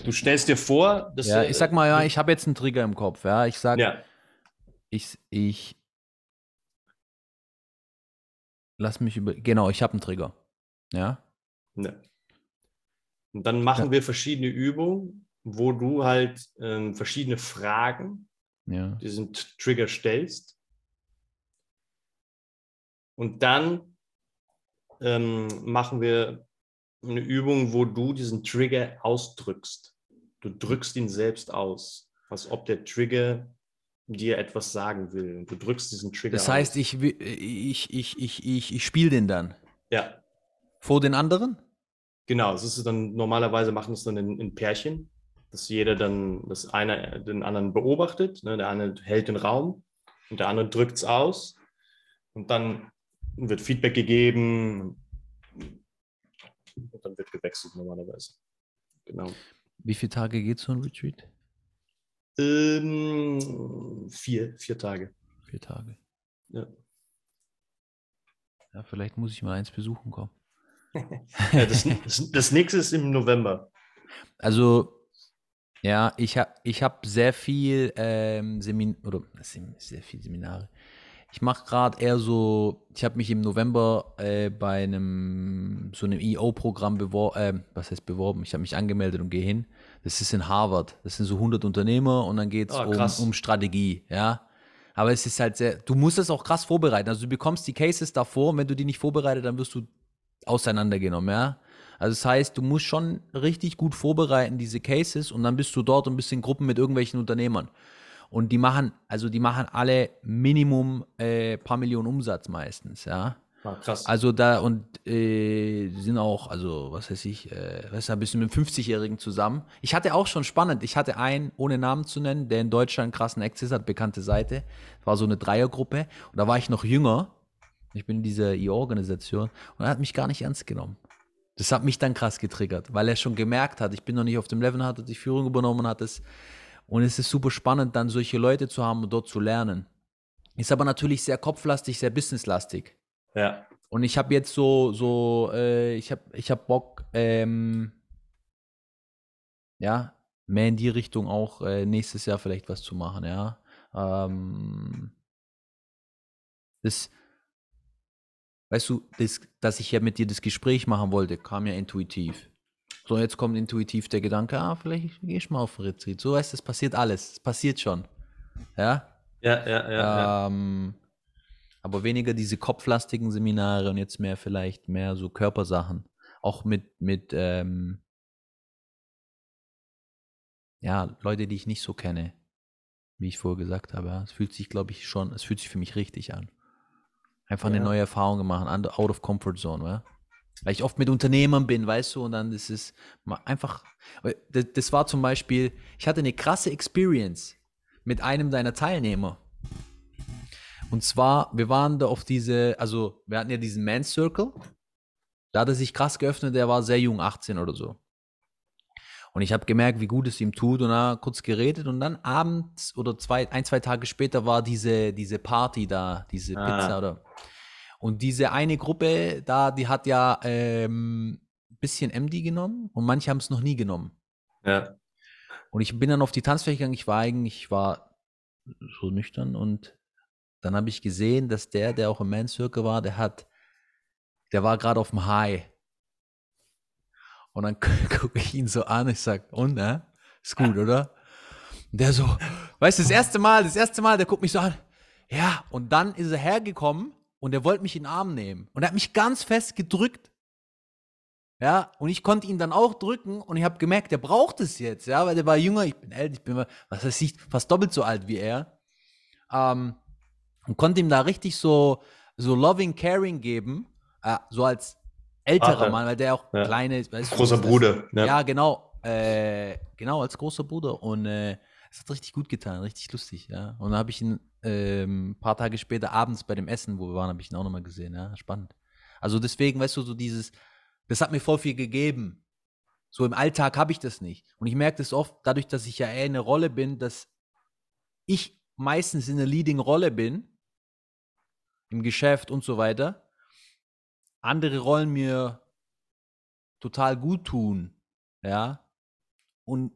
Du stellst dir vor, dass Ja, ich sag mal, ja, ich habe jetzt einen Trigger im Kopf. Ja, ich sag, ja. ich, ich lass mich über. Genau, ich habe einen Trigger. Ja. Ne. Und dann machen ja. wir verschiedene Übungen, wo du halt ähm, verschiedene Fragen ja. diesen Trigger stellst. Und dann ähm, machen wir eine Übung, wo du diesen Trigger ausdrückst. Du drückst ihn selbst aus, als ob der Trigger dir etwas sagen will. Du drückst diesen Trigger Das heißt, aus. ich, ich, ich, ich, ich, ich spiele den dann. Ja. Vor den anderen? Genau, das ist dann normalerweise machen es dann in, in Pärchen, dass jeder dann, dass einer den anderen beobachtet, ne? der eine hält den Raum und der andere drückt es aus und dann wird Feedback gegeben, und dann wird gewechselt normalerweise. Genau. Wie viele Tage geht so ein Retreat? Ähm, vier, vier Tage. Vier Tage. Ja. Ja, vielleicht muss ich mal eins besuchen kommen. ja, das, das, das nächste ist im November. Also, ja, ich habe ich hab sehr viel ähm, Semin oder sehr viel Seminare. Ich mache gerade eher so, ich habe mich im November äh, bei einem so einem EO-Programm beworben, äh, was heißt beworben? Ich habe mich angemeldet und gehe hin. Das ist in Harvard. Das sind so 100 Unternehmer und dann geht es oh, ah, um, um Strategie, ja. Aber es ist halt sehr, du musst es auch krass vorbereiten. Also du bekommst die Cases davor und wenn du die nicht vorbereitet, dann wirst du auseinandergenommen, ja. Also das heißt, du musst schon richtig gut vorbereiten, diese Cases, und dann bist du dort und bist in Gruppen mit irgendwelchen Unternehmern. Und die machen, also die machen alle Minimum äh, paar Millionen Umsatz meistens, ja. Ah, krass. Also da und äh, sind auch, also was weiß ich, äh, weißt du, ein bisschen mit 50-Jährigen zusammen. Ich hatte auch schon spannend, ich hatte einen, ohne Namen zu nennen, der in Deutschland krassen Access hat, bekannte Seite. War so eine Dreiergruppe und da war ich noch jünger. Ich bin in dieser E-Organisation und er hat mich gar nicht ernst genommen. Das hat mich dann krass getriggert, weil er schon gemerkt hat, ich bin noch nicht auf dem Level, hatte die Führung übernommen, hat es. Und es ist super spannend, dann solche Leute zu haben und dort zu lernen. Ist aber natürlich sehr kopflastig, sehr businesslastig. Ja. Und ich habe jetzt so, so, äh, ich habe ich hab Bock, ähm, ja, mehr in die Richtung auch äh, nächstes Jahr vielleicht was zu machen, ja. Ähm, das, weißt du, das, dass ich ja mit dir das Gespräch machen wollte, kam ja intuitiv. So, jetzt kommt intuitiv der Gedanke, ah, vielleicht gehe ich mal auf Retreat. So weißt du, es passiert alles. Es passiert schon. Ja? Ja, ja, ja. Ähm, aber weniger diese kopflastigen Seminare und jetzt mehr vielleicht mehr so Körpersachen. Auch mit, mit ähm, ja, Leute, die ich nicht so kenne, wie ich vorher gesagt habe. Ja. Es fühlt sich, glaube ich, schon, es fühlt sich für mich richtig an. Einfach Ja. eine neue Erfahrung machen, out of comfort zone, ja. Weil ich oft mit Unternehmern bin, weißt du, und dann ist es einfach, das, war zum Beispiel, ich hatte eine krasse Experience mit einem deiner Teilnehmer. Und zwar, wir waren da auf diese, also wir hatten ja diesen Man Circle. Da hat er sich krass geöffnet, der war sehr jung, 18 oder so. Und ich habe gemerkt, wie gut es ihm tut und da kurz geredet und dann abends oder zwei, ein, zwei Tage später war diese, diese Party da, diese Ah. Pizza oder. Und diese eine Gruppe da, die hat ja ähm, ein bisschen MD genommen und manche haben es noch nie genommen. Ja. Und ich bin dann auf die Tanzfläche gegangen, ich war eigentlich, ich war so nüchtern und dann habe ich gesehen, dass der, der auch im Man Circle war, der hat, der war gerade auf dem High. Und dann gucke ich ihn so an, ich sag, und, ne? Ist gut, oder? Und der so, weißt du, das erste Mal, das erste Mal, der guckt mich so an. Ja, und dann ist er hergekommen und er wollte mich in den Arm nehmen. Und er hat mich ganz fest gedrückt. Ja, und ich konnte ihn dann auch drücken und ich habe gemerkt, der braucht es jetzt, ja, weil der war jünger, ich bin älter, ich bin, was weiß ich, fast doppelt so alt wie er. Ähm, und konnte ihm da richtig so, so loving, caring geben, äh, so als älterer Vater. Mann, weil der auch Ja. kleine ist. weißt Großer Bruder. Ja, Ja. genau, äh, genau, als großer Bruder. Und äh, es hat richtig gut getan, richtig lustig, ja. Und dann habe ich ihn ähm, ein paar Tage später abends bei dem Essen, wo wir waren, habe ich ihn auch nochmal gesehen, ja, spannend. Also deswegen, weißt du, so dieses, das hat mir voll viel gegeben. So im Alltag habe ich das nicht. Und ich merke das oft, dadurch, dass ich ja eher in einer Rolle bin, dass ich meistens in einer Leading-Rolle bin, im Geschäft und so weiter, andere Rollen mir total gut tun, ja, und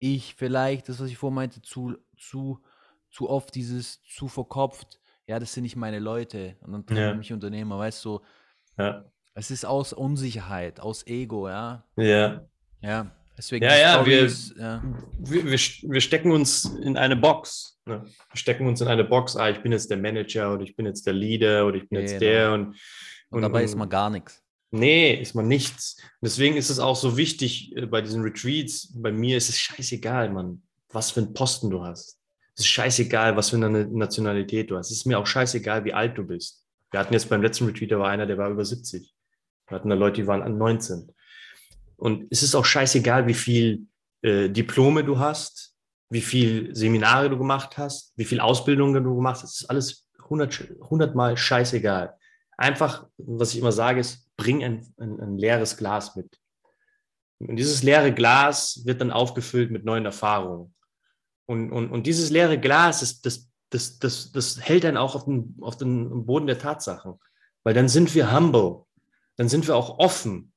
ich vielleicht, das, was ich vorhin meinte, zu, zu, zu oft dieses zu verkopft, ja, das sind nicht meine Leute und dann trennen Ja. mich Unternehmer, weißt du, Ja. es ist aus Unsicherheit, aus Ego, ja, ja. ja, deswegen Ja, ja, wir- Stories, ja, Wir, wir, wir stecken uns in eine Box. Ne? Wir stecken uns in eine Box. Ah, ich bin jetzt der Manager oder ich bin jetzt der Leader oder ich bin jetzt Genau. der. Und, und dabei ist man gar nichts. Nee, ist man nichts. Deswegen ist es auch so wichtig äh, bei diesen Retreats. Bei mir ist es scheißegal, Mann, was für einen Posten du hast. Es ist scheißegal, was für eine Nationalität du hast. Es ist mir auch scheißegal, wie alt du bist. Wir hatten jetzt beim letzten Retreat, da war einer, der war über 70. Wir hatten da Leute, die waren an 19. Und es ist auch scheißegal, wie viel äh, Diplome du hast, wie viel Seminare du gemacht hast, wie viel Ausbildungen du gemacht hast. Es ist alles 100, 100 Mal scheißegal. Einfach, was ich immer sage, ist, bring ein, ein, ein leeres Glas mit. Und dieses leere Glas wird dann aufgefüllt mit neuen Erfahrungen. Und, und, und dieses leere Glas, ist, das, das, das, das hält dann auch auf den, auf den Boden der Tatsachen. Weil dann sind wir humble, dann sind wir auch offen.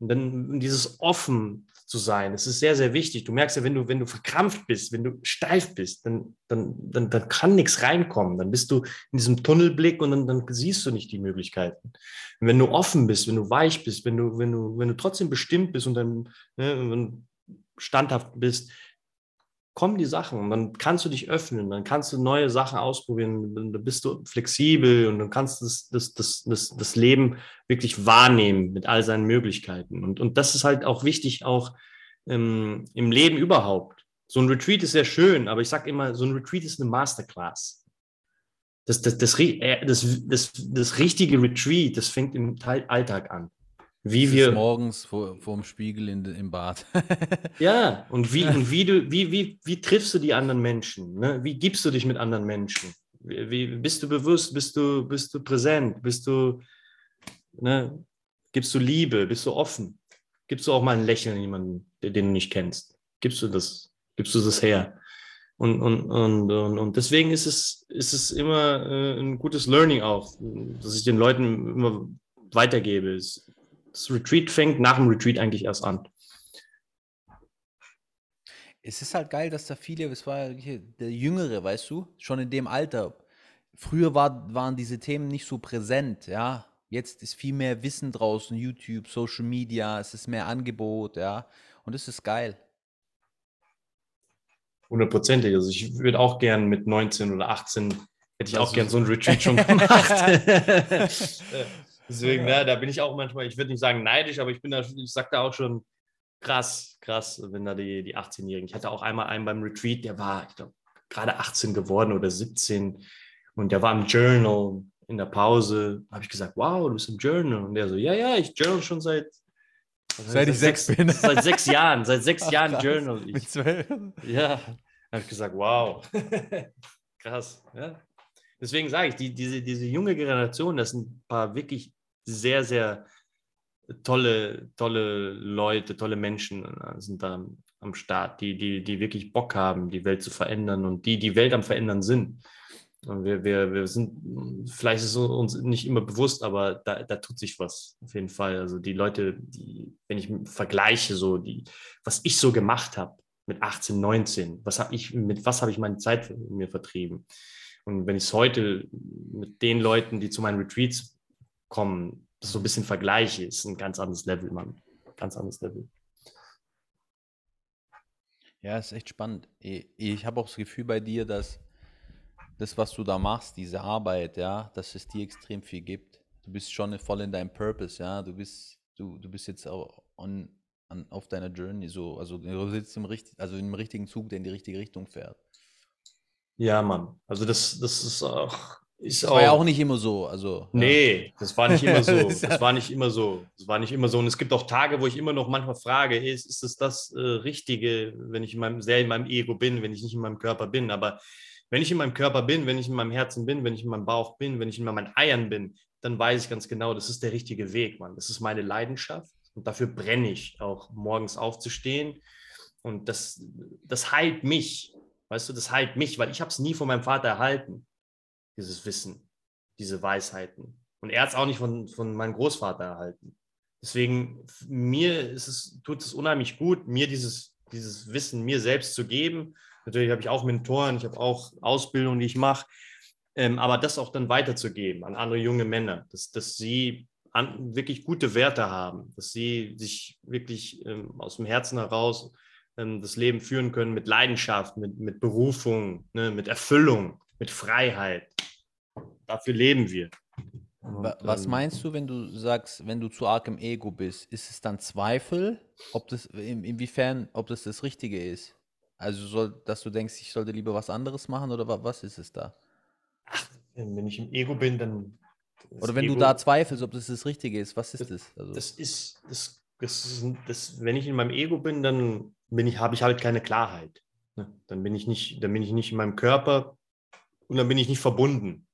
Und dann dieses offen zu sein, das ist sehr, sehr wichtig. Du merkst ja, wenn du, wenn du verkrampft bist, wenn du steif bist, dann, dann, dann, dann kann nichts reinkommen. Dann bist du in diesem Tunnelblick und dann, dann siehst du nicht die Möglichkeiten. Und wenn du offen bist, wenn du weich bist, wenn du, wenn du, wenn du trotzdem bestimmt bist und dann ne, standhaft bist, kommen die Sachen und dann kannst du dich öffnen, dann kannst du neue Sachen ausprobieren, dann dann bist du flexibel und dann kannst du das, das, das, das, das Leben wirklich wahrnehmen mit all seinen Möglichkeiten. Und, und das ist halt auch wichtig, auch ähm, im Leben überhaupt. So ein Retreat ist sehr schön, aber ich sage immer, so ein Retreat ist eine Masterclass. Das, das, das, äh, das, das, das richtige Retreat, das fängt im Alltag an. Wie wir morgens vor, vor dem Spiegel in, im Bad. ja, und wie, und wie du, wie, wie, wie triffst du die anderen Menschen? Ne? Wie gibst du dich mit anderen Menschen? Wie, wie bist du bewusst? Bist du, bist du präsent? Bist du, ne? Gibst du Liebe? Bist du offen? Gibst du auch mal ein Lächeln jemanden, den du nicht kennst? Gibst du das? Gibst du das her? Und, und, und, und, und deswegen ist es, ist es immer äh, ein gutes Learning auch, dass ich den Leuten immer weitergebe. Es, das Retreat fängt nach dem Retreat eigentlich erst an. Es ist halt geil, dass da viele, es war der Jüngere, weißt du, schon in dem Alter. Früher war, waren diese Themen nicht so präsent, ja. Jetzt ist viel mehr Wissen draußen, YouTube, Social Media, es ist mehr Angebot, ja. Und das ist geil. Hundertprozentig. Also ich würde auch gern mit 19 oder 18 hätte ich das auch gern so ein Retreat schon gemacht. Deswegen, ja. ne, da bin ich auch manchmal, ich würde nicht sagen neidisch, aber ich bin da, ich sag da auch schon krass, krass, wenn da die, die 18-Jährigen. Ich hatte auch einmal einen beim Retreat, der war, ich glaube, gerade 18 geworden oder 17 und der war im Journal in der Pause. Habe ich gesagt, wow, du bist im Journal. Und der so, ja, ja, ich journal schon seit Seit ich sechs, bin. Seit sechs Jahren, seit sechs Ach, Jahren Journal. Ich, Mit zwölf? Ja, habe ich gesagt, wow. krass. Ja. Deswegen sage ich, die, diese, diese junge Generation, das sind ein paar wirklich sehr, sehr tolle, tolle Leute, tolle Menschen äh, sind da am Start, die, die, die wirklich Bock haben, die Welt zu verändern und die die Welt am Verändern sind. Wir, wir, wir sind, vielleicht ist es uns nicht immer bewusst, aber da, da tut sich was auf jeden Fall. Also die Leute, die, wenn ich vergleiche, so die, was ich so gemacht habe mit 18, 19, was habe ich, mit was habe ich meine Zeit mir vertrieben? Und wenn ich es heute mit den Leuten, die zu meinen Retreats kommen, so ein bisschen vergleiche, ist ein ganz anderes Level, Mann. Ganz anderes Level. Ja, ist echt spannend. Ich habe auch das Gefühl bei dir, dass das, was du da machst, diese Arbeit, ja, dass es dir extrem viel gibt. Du bist schon voll in deinem Purpose, ja. Du bist, du, du bist jetzt auch on, on, auf deiner Journey, so, also du sitzt im, also im richtigen Zug, der in die richtige Richtung fährt. Ja, Mann. Also das, das ist auch ist das war ja auch nicht immer so. Also, nee, ja. das war nicht immer so. Das war nicht immer so. Das war nicht immer so. Und es gibt auch Tage, wo ich immer noch manchmal frage, ist, ist es das äh, Richtige, wenn ich in meinem, sehr in meinem Ego bin, wenn ich nicht in meinem Körper bin. Aber wenn ich in meinem Körper bin, wenn ich in meinem Herzen bin, wenn ich in meinem Bauch bin, wenn ich in meinen Eiern bin, dann weiß ich ganz genau, das ist der richtige Weg, Mann. Das ist meine Leidenschaft. Und dafür brenne ich auch morgens aufzustehen. Und das, das heilt mich. Weißt du, das heilt mich, weil ich habe es nie von meinem Vater erhalten dieses Wissen, diese Weisheiten. Und er hat es auch nicht von, von meinem Großvater erhalten. Deswegen, mir ist es, tut es unheimlich gut, mir dieses, dieses Wissen mir selbst zu geben. Natürlich habe ich auch Mentoren, ich habe auch Ausbildungen, die ich mache, ähm, aber das auch dann weiterzugeben an andere junge Männer, dass, dass sie an, wirklich gute Werte haben, dass sie sich wirklich ähm, aus dem Herzen heraus ähm, das Leben führen können mit Leidenschaft, mit, mit Berufung, ne, mit Erfüllung, mit Freiheit. Dafür leben wir. Und, Was meinst du, wenn du sagst, wenn du zu arg im Ego bist? Ist es dann Zweifel, ob das in, inwiefern, ob das das Richtige ist? Also soll, dass du denkst, ich sollte lieber was anderes machen oder was ist es da? Ach, wenn ich im Ego bin, dann. Oder wenn Ego, du da zweifelst, ob das das Richtige ist, was ist das? Das, also, das ist, das, das, ist das, wenn ich in meinem Ego bin, dann bin ich, habe ich halt keine Klarheit. Ne? Dann bin ich nicht, dann bin ich nicht in meinem Körper und dann bin ich nicht verbunden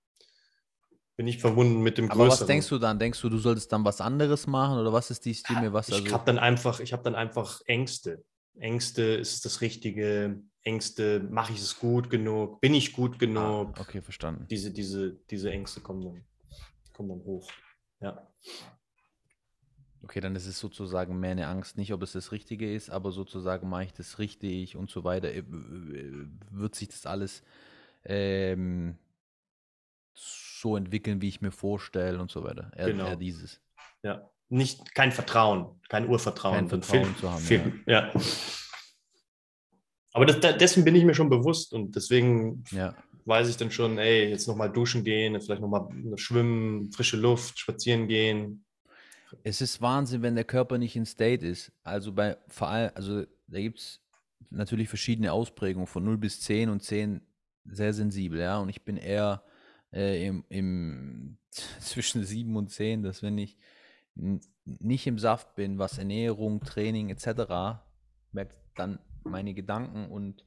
bin ich verbunden mit dem Aber was denkst du dann? Denkst du, du solltest dann was anderes machen oder was ist die Stimme? Was ich also? habe dann einfach, ich habe dann einfach Ängste. Ängste, ist es das Richtige? Ängste, mache ich es gut genug? Bin ich gut genug? Ah, okay, verstanden. Diese, diese, diese Ängste kommen dann, kommen dann hoch. Ja. Okay, dann ist es sozusagen mehr eine Angst, nicht ob es das Richtige ist, aber sozusagen mache ich das richtig und so weiter. Äh, wird sich das alles ähm, so entwickeln, wie ich mir vorstelle und so weiter. Eher, genau. eher dieses. Ja, nicht kein Vertrauen, kein Urvertrauen. Kein Vertrauen viel, zu haben. Viel, ja. ja. Aber das, dessen bin ich mir schon bewusst und deswegen ja. weiß ich dann schon, ey, jetzt nochmal duschen gehen, vielleicht nochmal schwimmen, frische Luft, spazieren gehen. Es ist Wahnsinn, wenn der Körper nicht in State ist. Also bei vor allem, also da gibt es natürlich verschiedene Ausprägungen von 0 bis 10 und 10 sehr sensibel, ja. Und ich bin eher äh, im, im zwischen 7 und 10, dass wenn ich nicht im Saft bin, was Ernährung, Training etc., merkt dann meine Gedanken und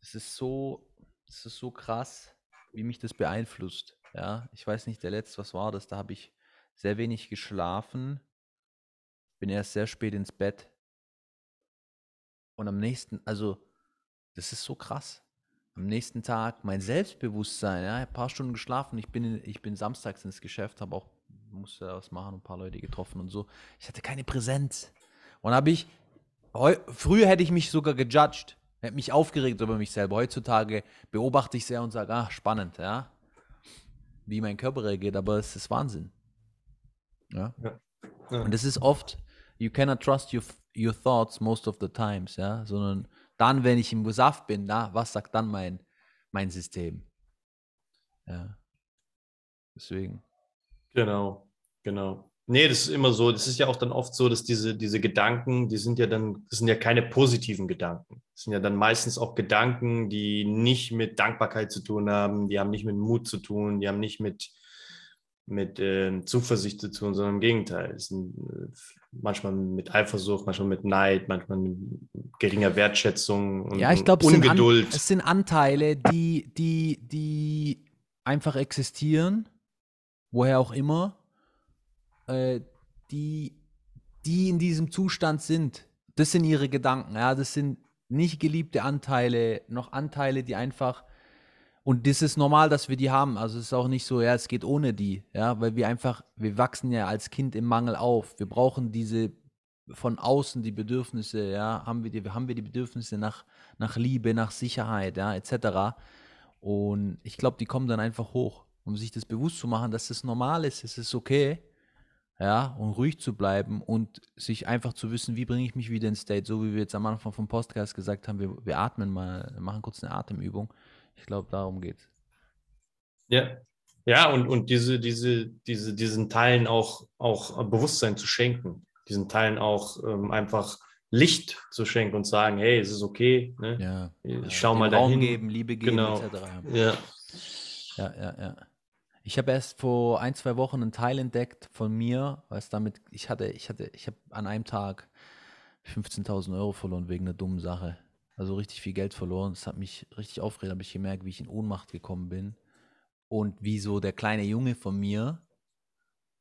es ist so, es ist so krass, wie mich das beeinflusst. Ja, ich weiß nicht, der letzte, was war das? Da habe ich sehr wenig geschlafen, bin erst sehr spät ins Bett und am nächsten, also das ist so krass. Am nächsten Tag mein Selbstbewusstsein, ja, ein paar Stunden geschlafen. Ich bin, ich bin samstags ins Geschäft, habe auch musste was machen, ein paar Leute getroffen und so. Ich hatte keine Präsenz. Und habe ich, heu, früher hätte ich mich sogar gejudged, hätte mich aufgeregt über mich selber. Heutzutage beobachte ich sehr und sage, ah, spannend, ja, wie mein Körper reagiert, aber es ist Wahnsinn. Ja. ja. ja. Und es ist oft, you cannot trust your, your thoughts most of the times, ja, sondern dann, wenn ich im Saft bin, na, was sagt dann mein, mein System? Ja. Deswegen. Genau, genau. Nee, das ist immer so. Das ist ja auch dann oft so, dass diese, diese Gedanken, die sind ja dann, das sind ja keine positiven Gedanken. Das sind ja dann meistens auch Gedanken, die nicht mit Dankbarkeit zu tun haben, die haben nicht mit Mut zu tun, die haben nicht mit, mit äh, Zuversicht zu tun, sondern im Gegenteil. Es sind äh, manchmal mit Eifersucht, manchmal mit Neid, manchmal mit geringer Wertschätzung und, ja, ich glaub, Ungeduld. Es sind, An es sind Anteile, die, die, die einfach existieren woher auch immer, äh, die, die in diesem Zustand sind. Das sind ihre Gedanken. Ja, das sind nicht geliebte Anteile, noch Anteile, die einfach und das ist normal, dass wir die haben. Also es ist auch nicht so, ja, es geht ohne die, ja, weil wir einfach, wir wachsen ja als Kind im Mangel auf. Wir brauchen diese von außen die Bedürfnisse, ja, haben wir die, haben wir die Bedürfnisse nach, nach Liebe, nach Sicherheit, ja, etc. Und ich glaube, die kommen dann einfach hoch um sich das bewusst zu machen, dass das normal ist, es ist okay, ja, und ruhig zu bleiben und sich einfach zu wissen, wie bringe ich mich wieder in State, so wie wir jetzt am Anfang vom Podcast gesagt haben, wir, wir atmen mal, machen kurz eine Atemübung. Ich glaube, darum geht's. Ja, ja, und, und diese, diese, diese, diesen Teilen auch, auch Bewusstsein zu schenken, diesen Teilen auch ähm, einfach Licht zu schenken und sagen, hey, es ist okay, ne? ja, ich ja, schau mal dahin. Raum geben, Liebe geben, genau. etc. Ja. Ja, ja, ja. Ich habe erst vor ein, zwei Wochen einen Teil entdeckt von mir, was damit, ich hatte, ich hatte, ich habe an einem Tag 15.000 Euro verloren wegen einer dummen Sache. Also richtig viel Geld verloren. Das hat mich richtig aufgeregt, habe ich gemerkt, wie ich in Ohnmacht gekommen bin. Und wieso der kleine Junge von mir,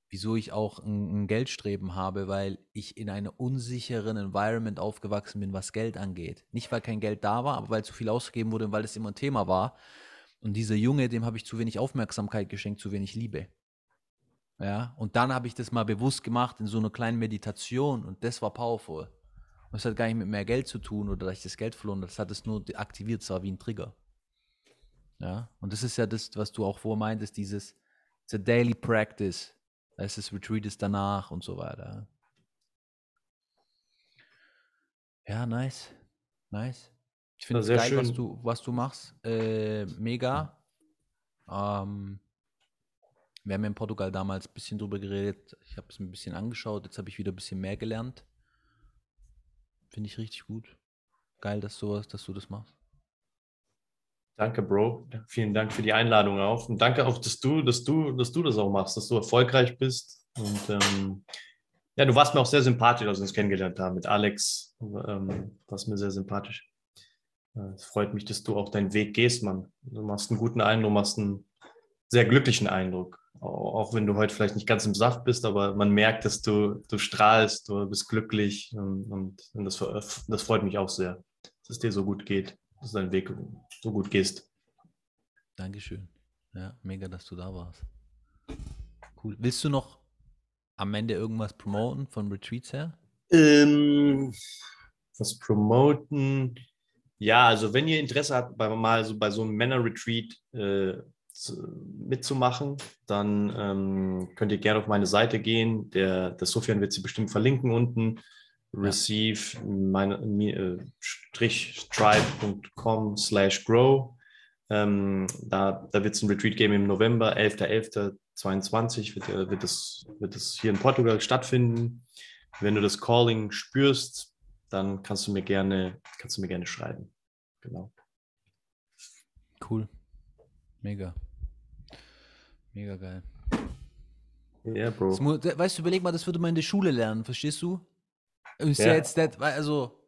wieso ich auch ein, ein Geldstreben habe, weil ich in einem unsicheren Environment aufgewachsen bin, was Geld angeht. Nicht, weil kein Geld da war, aber weil zu viel ausgegeben wurde und weil es immer ein Thema war. Und dieser Junge, dem habe ich zu wenig Aufmerksamkeit geschenkt, zu wenig Liebe. Ja, und dann habe ich das mal bewusst gemacht in so einer kleinen Meditation und das war powerful. Und es hat gar nicht mit mehr Geld zu tun oder dass ich das Geld verloren habe, das hat es nur aktiviert, es war wie ein Trigger. Ja, und das ist ja das, was du auch vorher meintest, dieses it's a daily practice. Da ist das Retreat ist danach und so weiter. Ja, nice. Nice. Ich finde es geil, schön. was du, was du machst. Äh, mega. Ähm, wir haben ja in Portugal damals ein bisschen drüber geredet. Ich habe es ein bisschen angeschaut. Jetzt habe ich wieder ein bisschen mehr gelernt. Finde ich richtig gut. Geil, dass du, dass du das machst. Danke, Bro. Vielen Dank für die Einladung auch. Und danke auch, dass du, dass du, dass du das auch machst, dass du erfolgreich bist. Und ähm, ja, du warst mir auch sehr sympathisch, als wir uns kennengelernt haben mit Alex. Ähm, warst mir sehr sympathisch. Es freut mich, dass du auch deinen Weg gehst, Mann. Du machst einen guten Eindruck, du machst einen sehr glücklichen Eindruck. Auch wenn du heute vielleicht nicht ganz im Saft bist, aber man merkt, dass du, du strahlst, du bist glücklich und, und das, das freut mich auch sehr, dass es dir so gut geht, dass du deinen Weg so gut gehst. Dankeschön. Ja, mega, dass du da warst. Cool. Willst du noch am Ende irgendwas promoten von Retreats her? Ähm, was promoten? Ja, also wenn ihr Interesse habt, bei, mal so bei so einem Männer-Retreat äh, mitzumachen, dann ähm, könnt ihr gerne auf meine Seite gehen. Der, der Sofian wird sie bestimmt verlinken unten. Receive meine, äh, stripe.com slash grow. Ähm, da da wird es ein Retreat geben im November, 11.11.22 wird, wird, das, wird das hier in Portugal stattfinden. Wenn du das Calling spürst, dann kannst du mir gerne, kannst du mir gerne schreiben. Genau. Cool. Mega. Mega geil. Ja, yeah, Bro. Das, weißt du, überleg mal, das würde man in der Schule lernen, verstehst du? Ist ja, ja jetzt das, also,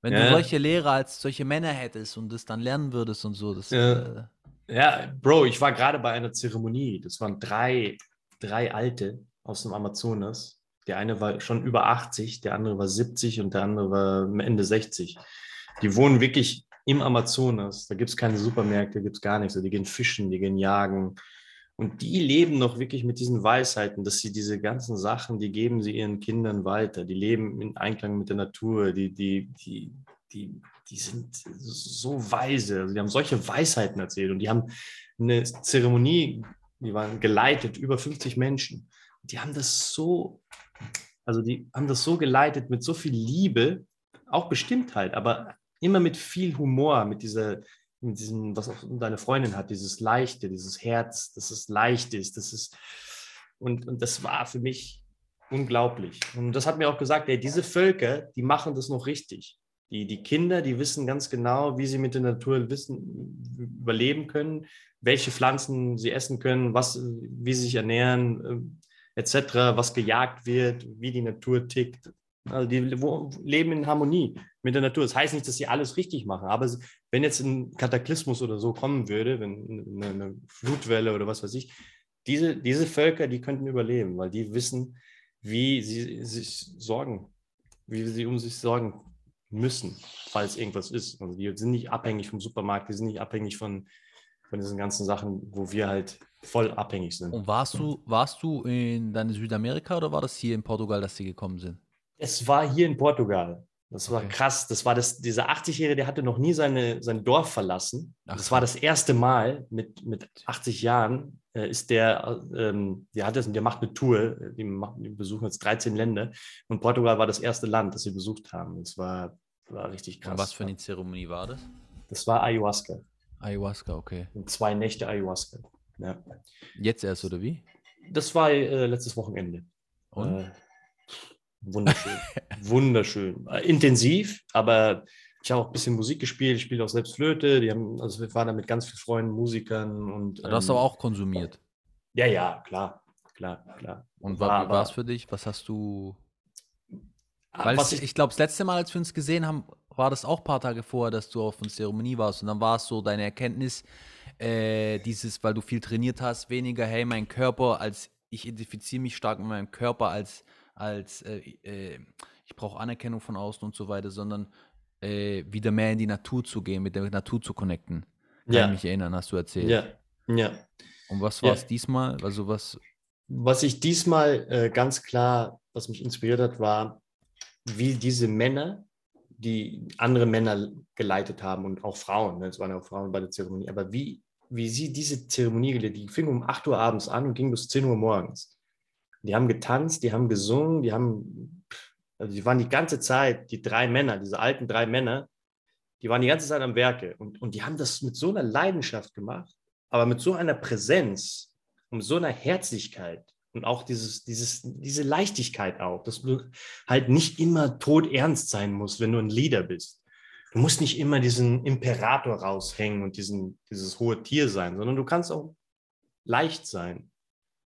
wenn ja. du solche Lehrer als solche Männer hättest und das dann lernen würdest und so, das. Ja, äh, ja Bro, ich war gerade bei einer Zeremonie. Das waren drei, drei Alte aus dem Amazonas. Der eine war schon über 80, der andere war 70 und der andere war Ende 60. Die wohnen wirklich im Amazonas. Da gibt es keine Supermärkte, gibt es gar nichts. Die gehen fischen, die gehen jagen und die leben noch wirklich mit diesen Weisheiten, dass sie diese ganzen Sachen, die geben sie ihren Kindern weiter. Die leben in Einklang mit der Natur. Die, die, die, die, die sind so weise. Also die haben solche Weisheiten erzählt. Und die haben eine Zeremonie, die waren geleitet, über 50 Menschen. Die haben das so, also die haben das so geleitet mit so viel Liebe, auch Bestimmtheit, aber immer mit viel Humor, mit dieser mit diesem, was auch deine Freundin hat, dieses Leichte, dieses Herz, dass es leicht ist, das ist, und, und das war für mich unglaublich. Und das hat mir auch gesagt, ey, diese Völker, die machen das noch richtig. Die, die Kinder, die wissen ganz genau, wie sie mit der Natur wissen, überleben können, welche Pflanzen sie essen können, was, wie sie sich ernähren, äh, etc., was gejagt wird, wie die Natur tickt. Also die leben in Harmonie mit der Natur. Das heißt nicht, dass sie alles richtig machen, aber wenn jetzt ein Kataklysmus oder so kommen würde, wenn eine, Flutwelle oder was weiß ich, diese, diese Völker, die könnten überleben, weil die wissen, wie sie sich sorgen, wie sie um sich sorgen müssen, falls irgendwas ist. Also die sind nicht abhängig vom Supermarkt, die sind nicht abhängig von, von diesen ganzen Sachen, wo wir halt voll abhängig sind. Und warst du, warst du in deine Südamerika oder war das hier in Portugal, dass sie gekommen sind? Es war hier in Portugal. Das war okay. krass. Das war das, dieser 80-Jährige, der hatte noch nie seine, sein Dorf verlassen. Ach, das war das erste Mal mit, mit 80 Jahren, äh, ist der, ähm, der hat das, der macht eine Tour. Die, machen, die besuchen jetzt 13 Länder. Und Portugal war das erste Land, das sie besucht haben. Das war, war richtig krass. Und was für eine Zeremonie war das? Das war Ayahuasca. Ayahuasca, okay. Und zwei Nächte Ayahuasca. Ja. Jetzt erst, oder wie? Das war äh, letztes Wochenende. Und? Äh, Wunderschön. Wunderschön. Äh, intensiv, aber ich habe auch ein bisschen Musik gespielt. Ich spiele auch selbst Flöte. Die haben, also wir waren da mit ganz vielen Freunden, Musikern und. Du hast ähm, aber auch konsumiert. Ja, ja, klar, klar, klar. Und war, wie war es für dich? Was hast du. Ah, Weil es, ich, ich glaube, das letzte Mal, als wir uns gesehen haben, war das auch ein paar Tage vorher, dass du auf einer Zeremonie warst. Und dann war es so deine Erkenntnis, äh, dieses, weil du viel trainiert hast, weniger, hey, mein Körper, als ich identifiziere mich stark mit meinem Körper als als äh, äh, ich brauche Anerkennung von außen und so weiter, sondern äh, wieder mehr in die Natur zu gehen, mit der Natur zu connecten. Kann ja. ich mich erinnern, hast du erzählt. Ja, ja. Und was war es ja. diesmal? Also was? Was ich diesmal äh, ganz klar, was mich inspiriert hat, war, wie diese Männer, die andere Männer geleitet haben und auch Frauen, ne? es waren auch Frauen bei der Zeremonie, aber wie, wie sie diese Zeremonie, die fing um 8 Uhr abends an und ging bis 10 Uhr morgens. Die haben getanzt, die haben gesungen, die haben, also die waren die ganze Zeit, die drei Männer, diese alten drei Männer, die waren die ganze Zeit am Werke und, und die haben das mit so einer Leidenschaft gemacht, aber mit so einer Präsenz und so einer Herzlichkeit und auch dieses, dieses, diese Leichtigkeit auch, dass du halt nicht immer todernst sein musst, wenn du ein Leader bist. Du musst nicht immer diesen Imperator raushängen und diesen, dieses hohe Tier sein, sondern du kannst auch leicht sein.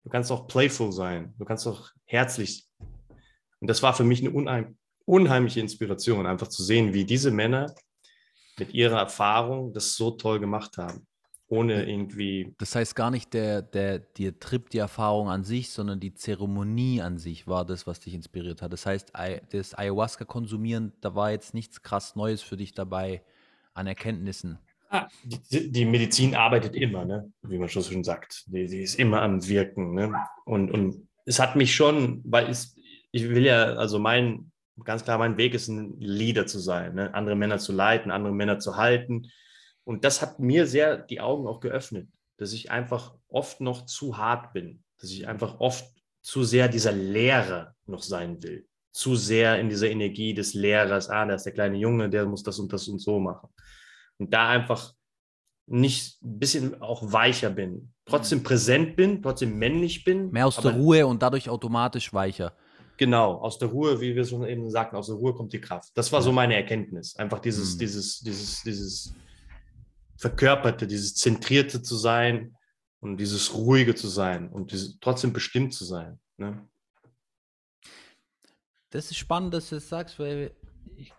Du kannst auch playful sein. Du kannst auch herzlich. Und das war für mich eine unheim unheimliche Inspiration, einfach zu sehen, wie diese Männer mit ihrer Erfahrung das so toll gemacht haben. Ohne irgendwie. Das heißt gar nicht der, der, der Trip, die Erfahrung an sich, sondern die Zeremonie an sich war das, was dich inspiriert hat. Das heißt, das Ayahuasca-Konsumieren, da war jetzt nichts krass Neues für dich dabei an Erkenntnissen. Die, die, Medizin arbeitet immer, ne? wie man schon sagt. Die, die ist immer am Wirken. Ne? Und, und es hat mich schon, weil es, ich will ja, also mein, ganz klar, mein Weg ist, ein Leader zu sein, ne? andere Männer zu leiten, andere Männer zu halten. Und das hat mir sehr die Augen auch geöffnet, dass ich einfach oft noch zu hart bin, dass ich einfach oft zu sehr dieser Lehrer noch sein will. Zu sehr in dieser Energie des Lehrers, ah, da ist der kleine Junge, der muss das und das und so machen und da einfach nicht ein bisschen auch weicher bin. Trotzdem mhm. präsent bin, trotzdem männlich bin. Mehr aus der Ruhe und dadurch automatisch weicher. genau, aus der Ruhe, wie wir schon eben sagten, aus der Ruhe kommt die Kraft. Das war so meine Erkenntnis. Einfach dieses, Mhm. dieses, dieses, dieses Verkörperte, dieses Zentrierte zu sein und dieses Ruhige zu sein und dieses, trotzdem bestimmt zu sein. Ne? Das ist spannend, dass du das sagst, weil ich,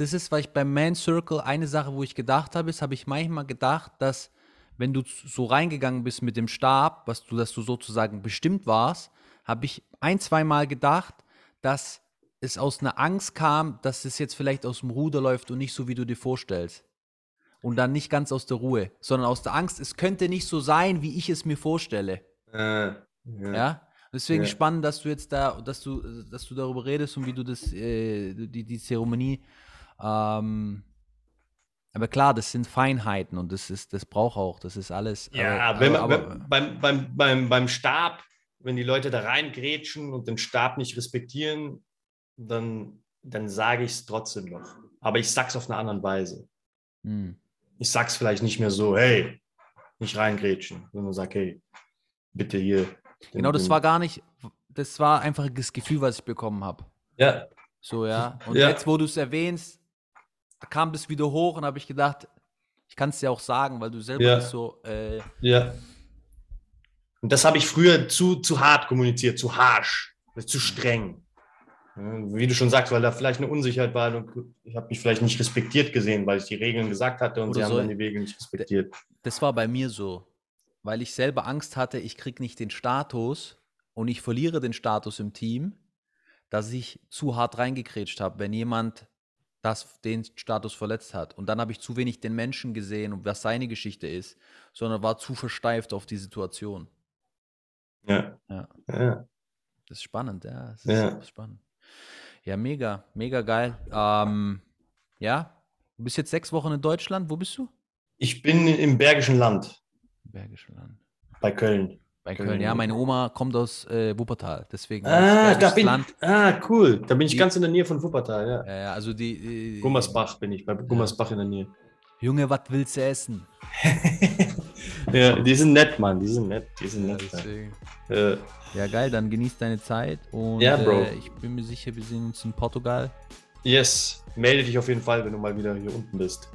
das ist, weil ich beim Man Circle eine Sache, wo ich gedacht habe, ist, habe ich manchmal gedacht, dass wenn du so reingegangen bist mit dem Stab, was du, dass du sozusagen bestimmt warst, habe ich ein, zwei Mal gedacht, dass es aus einer Angst kam, dass es jetzt vielleicht aus dem Ruder läuft und nicht so, wie du dir vorstellst. Und dann nicht ganz aus der Ruhe, sondern aus der Angst, es könnte nicht so sein, wie ich es mir vorstelle. Äh, Ja. Deswegen Ja. spannend, dass du jetzt da, dass du, dass du darüber redest und wie du das, äh, die, die Zeremonie. Ähm, aber klar, das sind Feinheiten und das ist, das braucht auch, das ist alles. Ja, aber, wenn man, aber, wenn, beim, beim, beim, beim Stab, wenn die Leute da reingrätschen und den Stab nicht respektieren, dann, dann sage ich es trotzdem noch. Aber ich sag's auf eine andere Weise. hm. Ich sag's vielleicht nicht mehr so, hey, nicht reingrätschen, sondern sag, hey, bitte hier. den- Genau, das den- war gar nicht, das war einfach das Gefühl, was ich bekommen habe. Ja, So, ja. Und Ja. jetzt, wo du es erwähnst, kam das wieder hoch und habe ich gedacht, ich kann es dir auch sagen, weil du selber Ja. so, äh, ja. Und das habe ich früher zu, zu hart kommuniziert, zu harsch, zu streng. Wie du schon sagst, weil da vielleicht eine Unsicherheit war und ich habe mich vielleicht nicht respektiert gesehen, weil ich die Regeln gesagt hatte und Oder sie haben so. dann die Regeln nicht respektiert. Das war bei mir so, weil ich selber Angst hatte, ich krieg nicht den Status und ich verliere den Status im Team, dass ich zu hart reingekrätscht habe, wenn jemand das, den Status verletzt hat. Und dann habe ich zu wenig den Menschen gesehen und was seine Geschichte ist, sondern war zu versteift auf die Situation. Ja. Ja. ja. Das ist spannend, ja. Das ist Ja. spannend. Ja, mega, mega geil. Ähm, ja, du bist jetzt sechs Wochen in Deutschland. Wo bist du? Ich bin im Bergischen Land Bergische Land. bei Köln. Bei Köln. Köln, ja, meine Oma kommt aus äh, Wuppertal, deswegen Ah, da bin Land. Ah, cool. Da bin ich Die- ganz in der Nähe von Wuppertal, ja. Ja, ja, also die. Äh, Gummersbach bin ich, bei Gummersbach in der Nähe. Junge, was willst du essen? ja, die sind nett, Mann. Die sind nett. Die sind Ja, nett. Ja. Äh, ja, geil, dann genieß deine Zeit und Ja, Bro. Äh, ich bin mir sicher, wir sehen uns in Portugal. yes. Melde dich auf jeden Fall, wenn du mal wieder hier unten bist.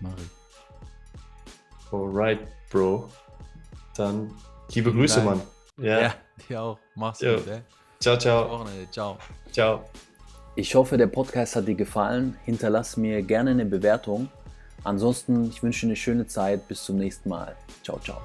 Mach ich. Alright, Bro. Dann liebe Vielen Grüße, Dank. Mann. Ja. Ja, dir auch. Mach's Jo. gut, ey. Ciao, ciao. Wochenende. Ciao. Ciao. Ich hoffe, der Podcast hat dir gefallen. Hinterlass mir gerne eine Bewertung. Ansonsten, ich wünsche dir eine schöne Zeit. Bis zum nächsten Mal. Ciao, ciao.